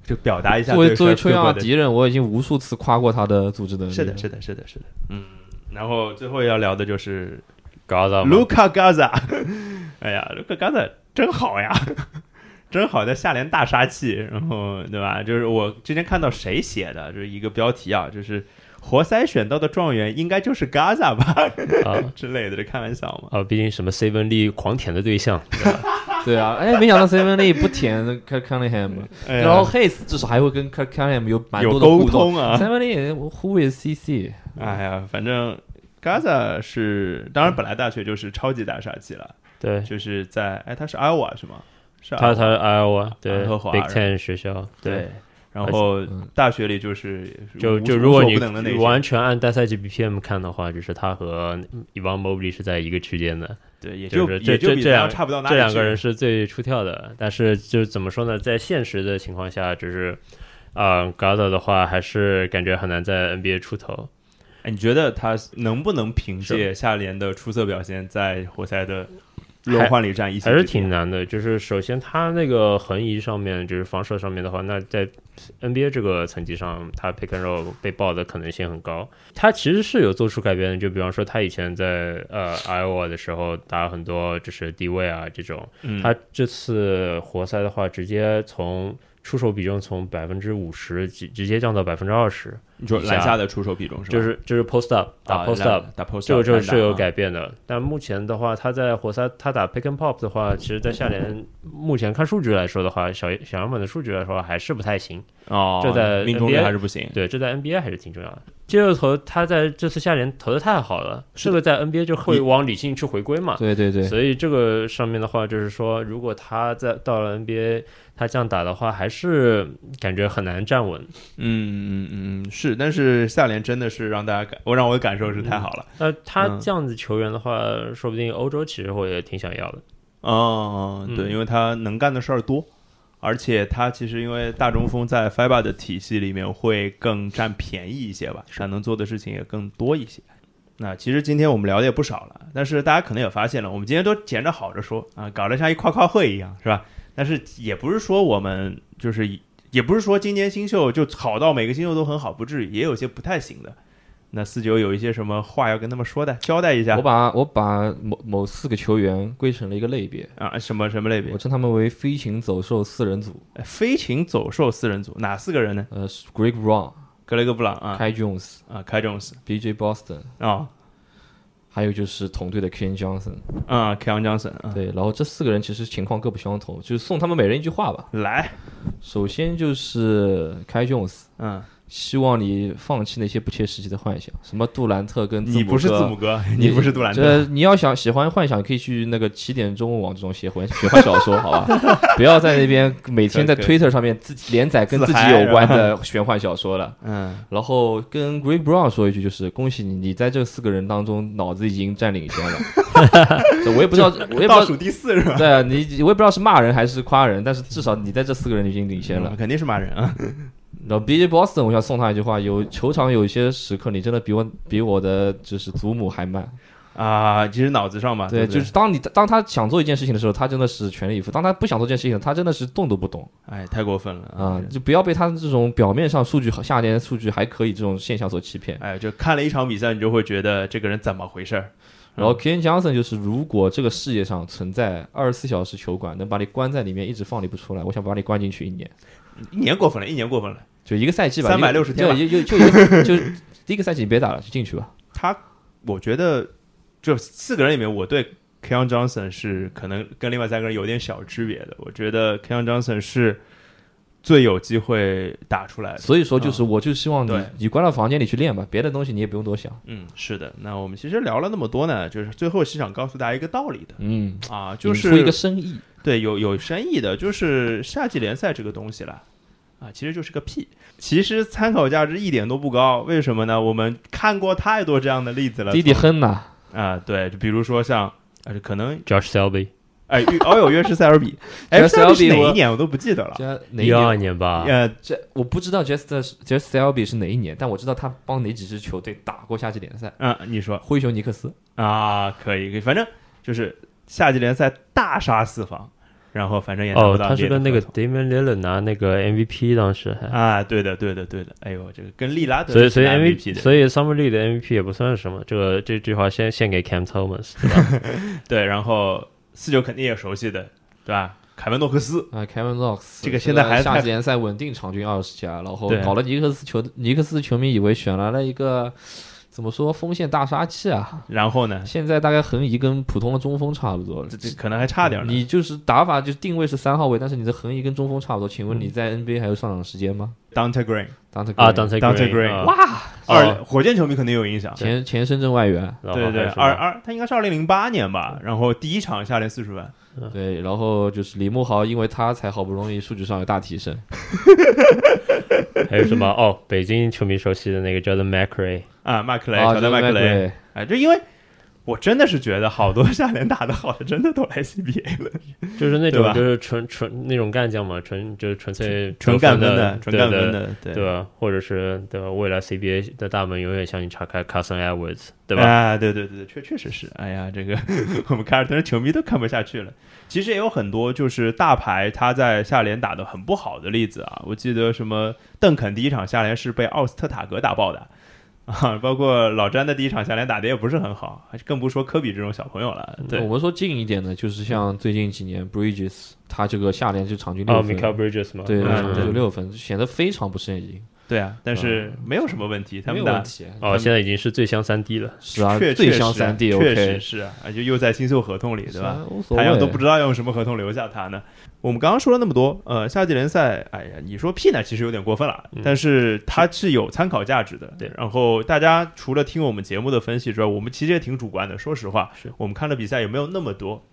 就表达一下。作为作为吹样的敌人，我已经无数次夸过他的组织能力。是的，是的，是的，是的。嗯，然后最后要聊的就是。Gaza，卢卡·加扎，哎呀，卢卡·加扎真好呀，真好，在下联大杀器，然后对吧？就是我之前看到谁写的，就是一个标题啊，就是活塞选到的状元应该就是 Gaza 吧啊 之类的，这开玩笑嘛？啊，毕竟什么 Seven Lee 狂舔的对象，对 啊，哎，没想到 Seven Lee 不舔 Cunningham，然后 Hayes 至少还会跟 Cunningham 有蛮多的沟通啊。Seven Lee，Who is CC？哎呀，反正。Gaza 是，当然本来大学就是超级大杀器了，对，就是在，哎，他是 Iowa 是吗？是，他他是 Iowa，对，Big Ten 学校，对，然后大学里就是就就如果你完全按单赛季 BPM 看的话，就是他和 Evan Mobley 是在一个区间的，对，也就这这这两差不到这两个人是最出跳的，但是就怎么说呢，在现实的情况下，就是啊，Gaza 的话还是感觉很难在 NBA 出头。哎，你觉得他能不能凭借下联的出色表现，在活塞的轮换里占一？还是挺难的。就是首先他那个横移上面，就是防守上面的话，那在 NBA 这个层级上，他 pick and roll 被爆的可能性很高。他其实是有做出改变的，就比方说他以前在呃 Iowa 的时候打很多就是低位啊这种，他这次活塞的话，直接从出手比重从百分之五十直直接降到百分之二十。你说篮下的出手比重是吧？就是就是 post up 打 post up 打 post up，这个这个是有改变的。但目前的话，他在活塞他打 pick and pop 的话，其实，在下联 目前看数据来说的话，小小样本的数据来说还是不太行哦。这在 NBA 还是不行。对，这在 NBA 还是挺重要的。接着投，他在这次下联投的太好了，这个在 NBA 就会往理性去回归嘛。对对对。所以这个上面的话，就是说，如果他在到了 NBA，他这样打的话，还是感觉很难站稳。嗯嗯嗯，是。但是下联真的是让大家感，我让我的感受是太好了。那他这样子球员的话，说不定欧洲其实我也挺想要的。哦，对，因为他能干的事儿多。而且他其实因为大中锋在 FIBA 的体系里面会更占便宜一些吧，他能做的事情也更多一些。那其实今天我们聊的也不少了，但是大家可能也发现了，我们今天都捡着好着说啊，搞得像一夸夸会一样，是吧？但是也不是说我们就是，也不是说今年新秀就好到每个新秀都很好，不至于，也有些不太行的。那四九有一些什么话要跟他们说的，交代一下。我把我把某某四个球员归成了一个类别啊，什么什么类别？我称他们为飞禽走兽四人组。飞禽走兽四人组哪四个人呢？呃，Greg Brown，格雷格布朗啊，Kai Jones 啊，Kai Jones，B.J. Boston 啊，还有就是同队的 Ken Johnson 啊，Ken Johnson。对，然后这四个人其实情况各不相同，就是送他们每人一句话吧。来，首先就是 Kai Jones，嗯。希望你放弃那些不切实际的幻想，什么杜兰特跟你不是字母哥，你不是杜兰特。你要想喜欢幻想，可以去那个起点中文网这种写幻写幻小说，好吧？不要在那边每天在 Twitter 上面自己连载跟自己有关的玄幻小说了。嗯，然后跟 Greg Brown 说一句，就是恭喜你，你在这四个人当中脑子已经占领先了。我也不知道，我也不知道倒数第四是吧？对啊，你我也不知道是骂人还是夸人，但是至少你在这四个人已经领先了，肯定是骂人啊。然后 B.J. Boston，我想送他一句话：有球场有一些时刻，你真的比我比我的就是祖母还慢啊！其实脑子上嘛，对，就是当你当他想做一件事情的时候，他真的是全力以赴；当他不想做这件事情，他真的是动都不动。哎，太过分了啊！就不要被他这种表面上数据夏天数据还可以这种现象所欺骗。哎，就看了一场比赛，你就会觉得这个人怎么回事儿。然后 Ken Johnson 就是，如果这个世界上存在二十四小时球馆，能把你关在里面一直放你不出来，我想把你关进去一年。一年过分了，一年过分了。就一个赛季吧，三百六十天，就就就，就第一个赛季你别打了，就进去吧。他，我觉得，就四个人里面，我对 Keon Johnson 是可能跟另外三个人有点小区别的。我觉得 Keon Johnson 是最有机会打出来的。所以说，就是我就希望你你关到房间里去练吧，别的东西你也不用多想。嗯，是的。那我们其实聊了那么多呢，就是最后是想告诉大家一个道理的。嗯啊，就是一个生意。对，有有生意的，就是夏季联赛这个东西了。啊，其实就是个屁，其实参考价值一点都不高。为什么呢？我们看过太多这样的例子了。弟弟哼呐啊，对，就比如说像，呃，可能 Josh Selby，哎，哦有约什塞尔比，哎，Selby 哪一年我都不记得了，一二年吧。呃，这我不知道 Just Just Selby 是哪一年，但我知道他帮哪几支球队打过夏季联赛。嗯，你说灰熊尼克斯啊，可以，可以，反正就是夏季联赛大杀四方。然后反正也哦，他是跟那个 Damian Lillard 拿那个 MVP 当时还啊，对的对的对的，哎呦，这个跟利拉德所以所以 MVP 所以 Summer League 的 MVP 也不算什么，这个这句话先献给 Cam Thomas 对吧？对，然后四九肯定也熟悉的对吧？凯文诺克斯啊，Kevin Knox，这个现在还夏季联赛稳定场均二十加，然后搞了尼克斯球尼克斯球迷以为选来了一个。怎么说锋线大杀器啊？然后呢？现在大概横移跟普通的中锋差不多，这这可能还差点。你就是打法就定位是三号位，但是你的横移跟中锋差不多。请问你在 NBA 还有上场时间吗？Dante Green，Dante 啊，Dante Green，哇！二火箭球迷肯定有印象。前前深圳外援，对对对，二二他应该是二零零八年吧。然后第一场下来四十分。对，然后就是李慕豪，因为他才好不容易数据上有大提升。还有什么？哦，北京球迷熟悉的那个叫做 McRae 啊，麦克雷，乔丹麦克雷。哎，就因为我真的是觉得好多下联打的好的，真的都来 CBA 了，就是那种就是纯纯那种干将嘛，纯就是纯粹纯干分的，纯干分的，对吧？或者是对吧？未来 CBA 的大门永远向你敞开，Carson Edwards，对吧？啊，对对对对，确确实是。哎呀，这个 我们凯尔特人球迷都看不下去了。其实也有很多就是大牌他在下联打的很不好的例子啊，我记得什么邓肯第一场下联是被奥斯特塔格打爆的啊，包括老詹的第一场下联打的也不是很好，更不说科比这种小朋友了。对，我们说近一点的，就是像最近几年 Bridges，他这个下联就场均六分，哦，Bridges 嘛，对，场均六分，显得非常不适应。对啊，但是没有什么问题，他们的哦，现在已经是最香三 D 了，是啊，最香三 D，确实是啊，就又在新秀合同里，对吧？太阳都不知道用什么合同留下他呢。我们刚刚说了那么多，呃，夏季联赛，哎呀，你说屁呢，其实有点过分了，但是它是有参考价值的。对，然后大家除了听我们节目的分析之外，我们其实也挺主观的，说实话，是我们看的比赛也没有那么多。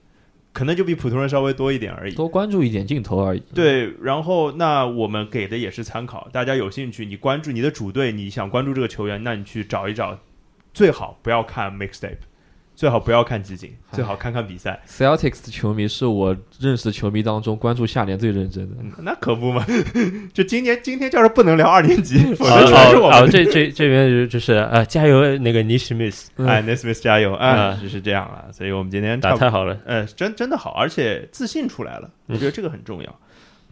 可能就比普通人稍微多一点而已，多关注一点镜头而已。对，然后那我们给的也是参考，大家有兴趣，你关注你的主队，你想关注这个球员，那你去找一找，最好不要看 mixtape。最好不要看集锦，最好看看比赛。Celtics 的球迷是我认识的球迷当中关注下联最认真的。那可不嘛，就今年今天就是不能聊二年级，否则全是我们。这这这边就是呃，加油那个 Nismith，哎，Nismith 加油啊，就是这样了。所以我们今天打太好了，呃，真真的好，而且自信出来了，我觉得这个很重要。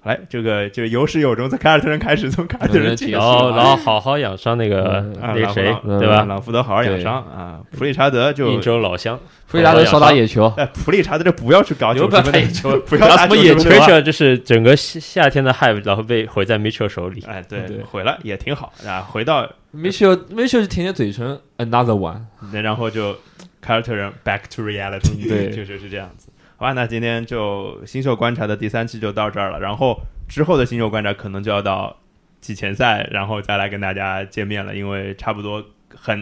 来，这个就有始有终，从凯尔特人开始，从凯尔特人起，然后然后好好养伤那个那个谁，对吧？朗福德好好养伤啊，普利查德就应州老乡，普利查德少打野球。哎，普利查德这不要去搞球，不要打野球，不要打什么野球啊！这是整个夏夏天的 hype，然后被毁在 Mitchell 手里。哎，对，毁了也挺好啊。回到 Mitchell Mitchell 就舔舔嘴唇，another one，然后就凯尔特人 back to reality，对，就就是这样子。好吧，那今天就新秀观察的第三期就到这儿了，然后。之后的新秀观察可能就要到季前赛，然后再来跟大家见面了，因为差不多很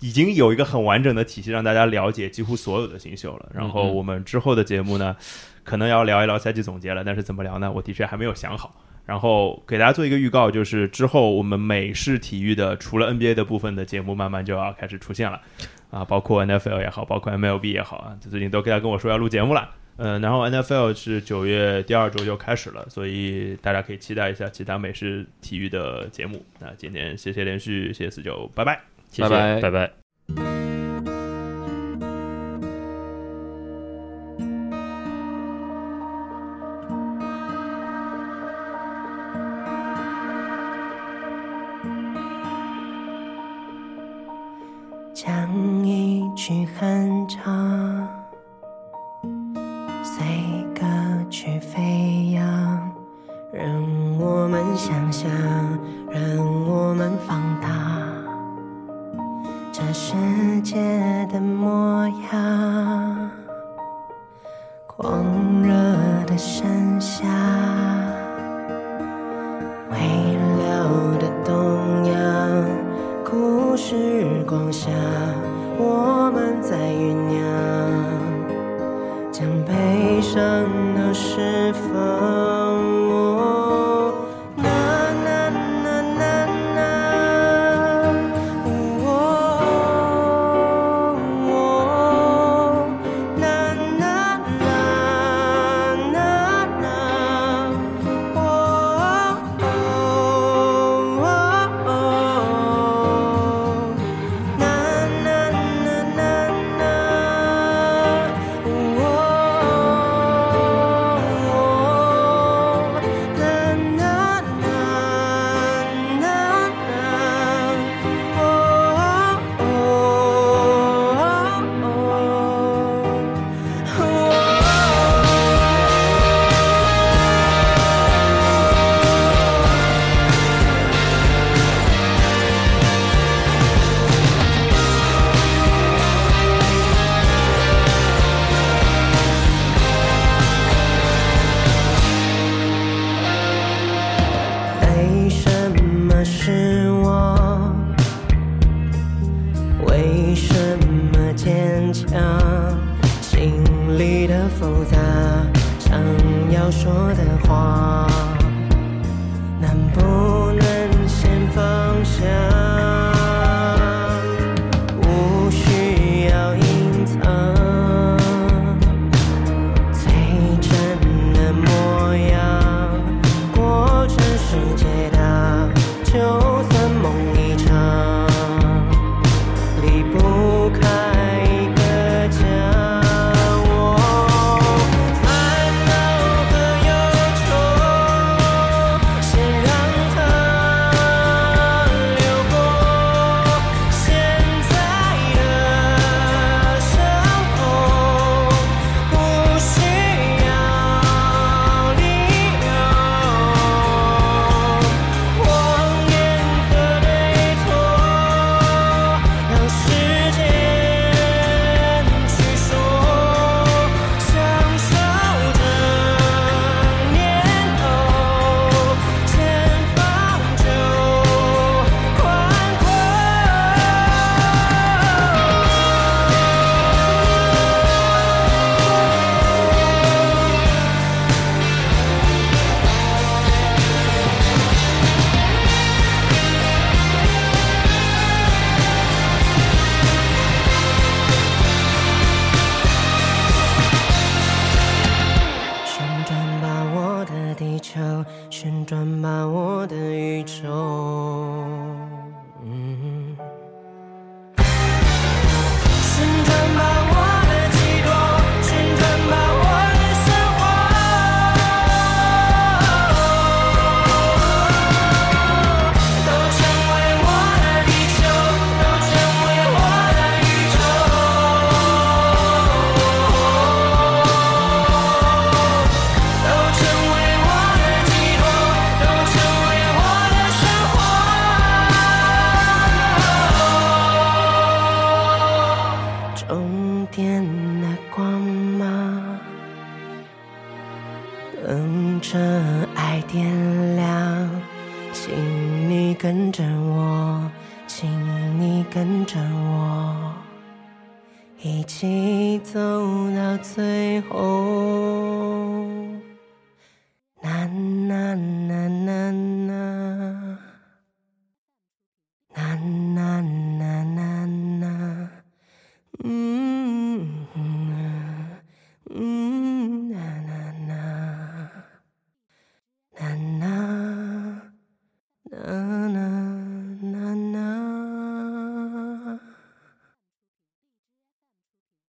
已经有一个很完整的体系让大家了解几乎所有的新秀了。然后我们之后的节目呢，可能要聊一聊赛季总结了，但是怎么聊呢？我的确还没有想好。然后给大家做一个预告，就是之后我们美式体育的除了 NBA 的部分的节目，慢慢就要开始出现了啊，包括 NFL 也好，包括 MLB 也好啊，最近都跟他跟我说要录节目了。嗯，然后 NFL 是九月第二周就开始了，所以大家可以期待一下其他美式体育的节目。那今天谢谢连续，谢谢四九，拜拜，谢谢，拜拜。讲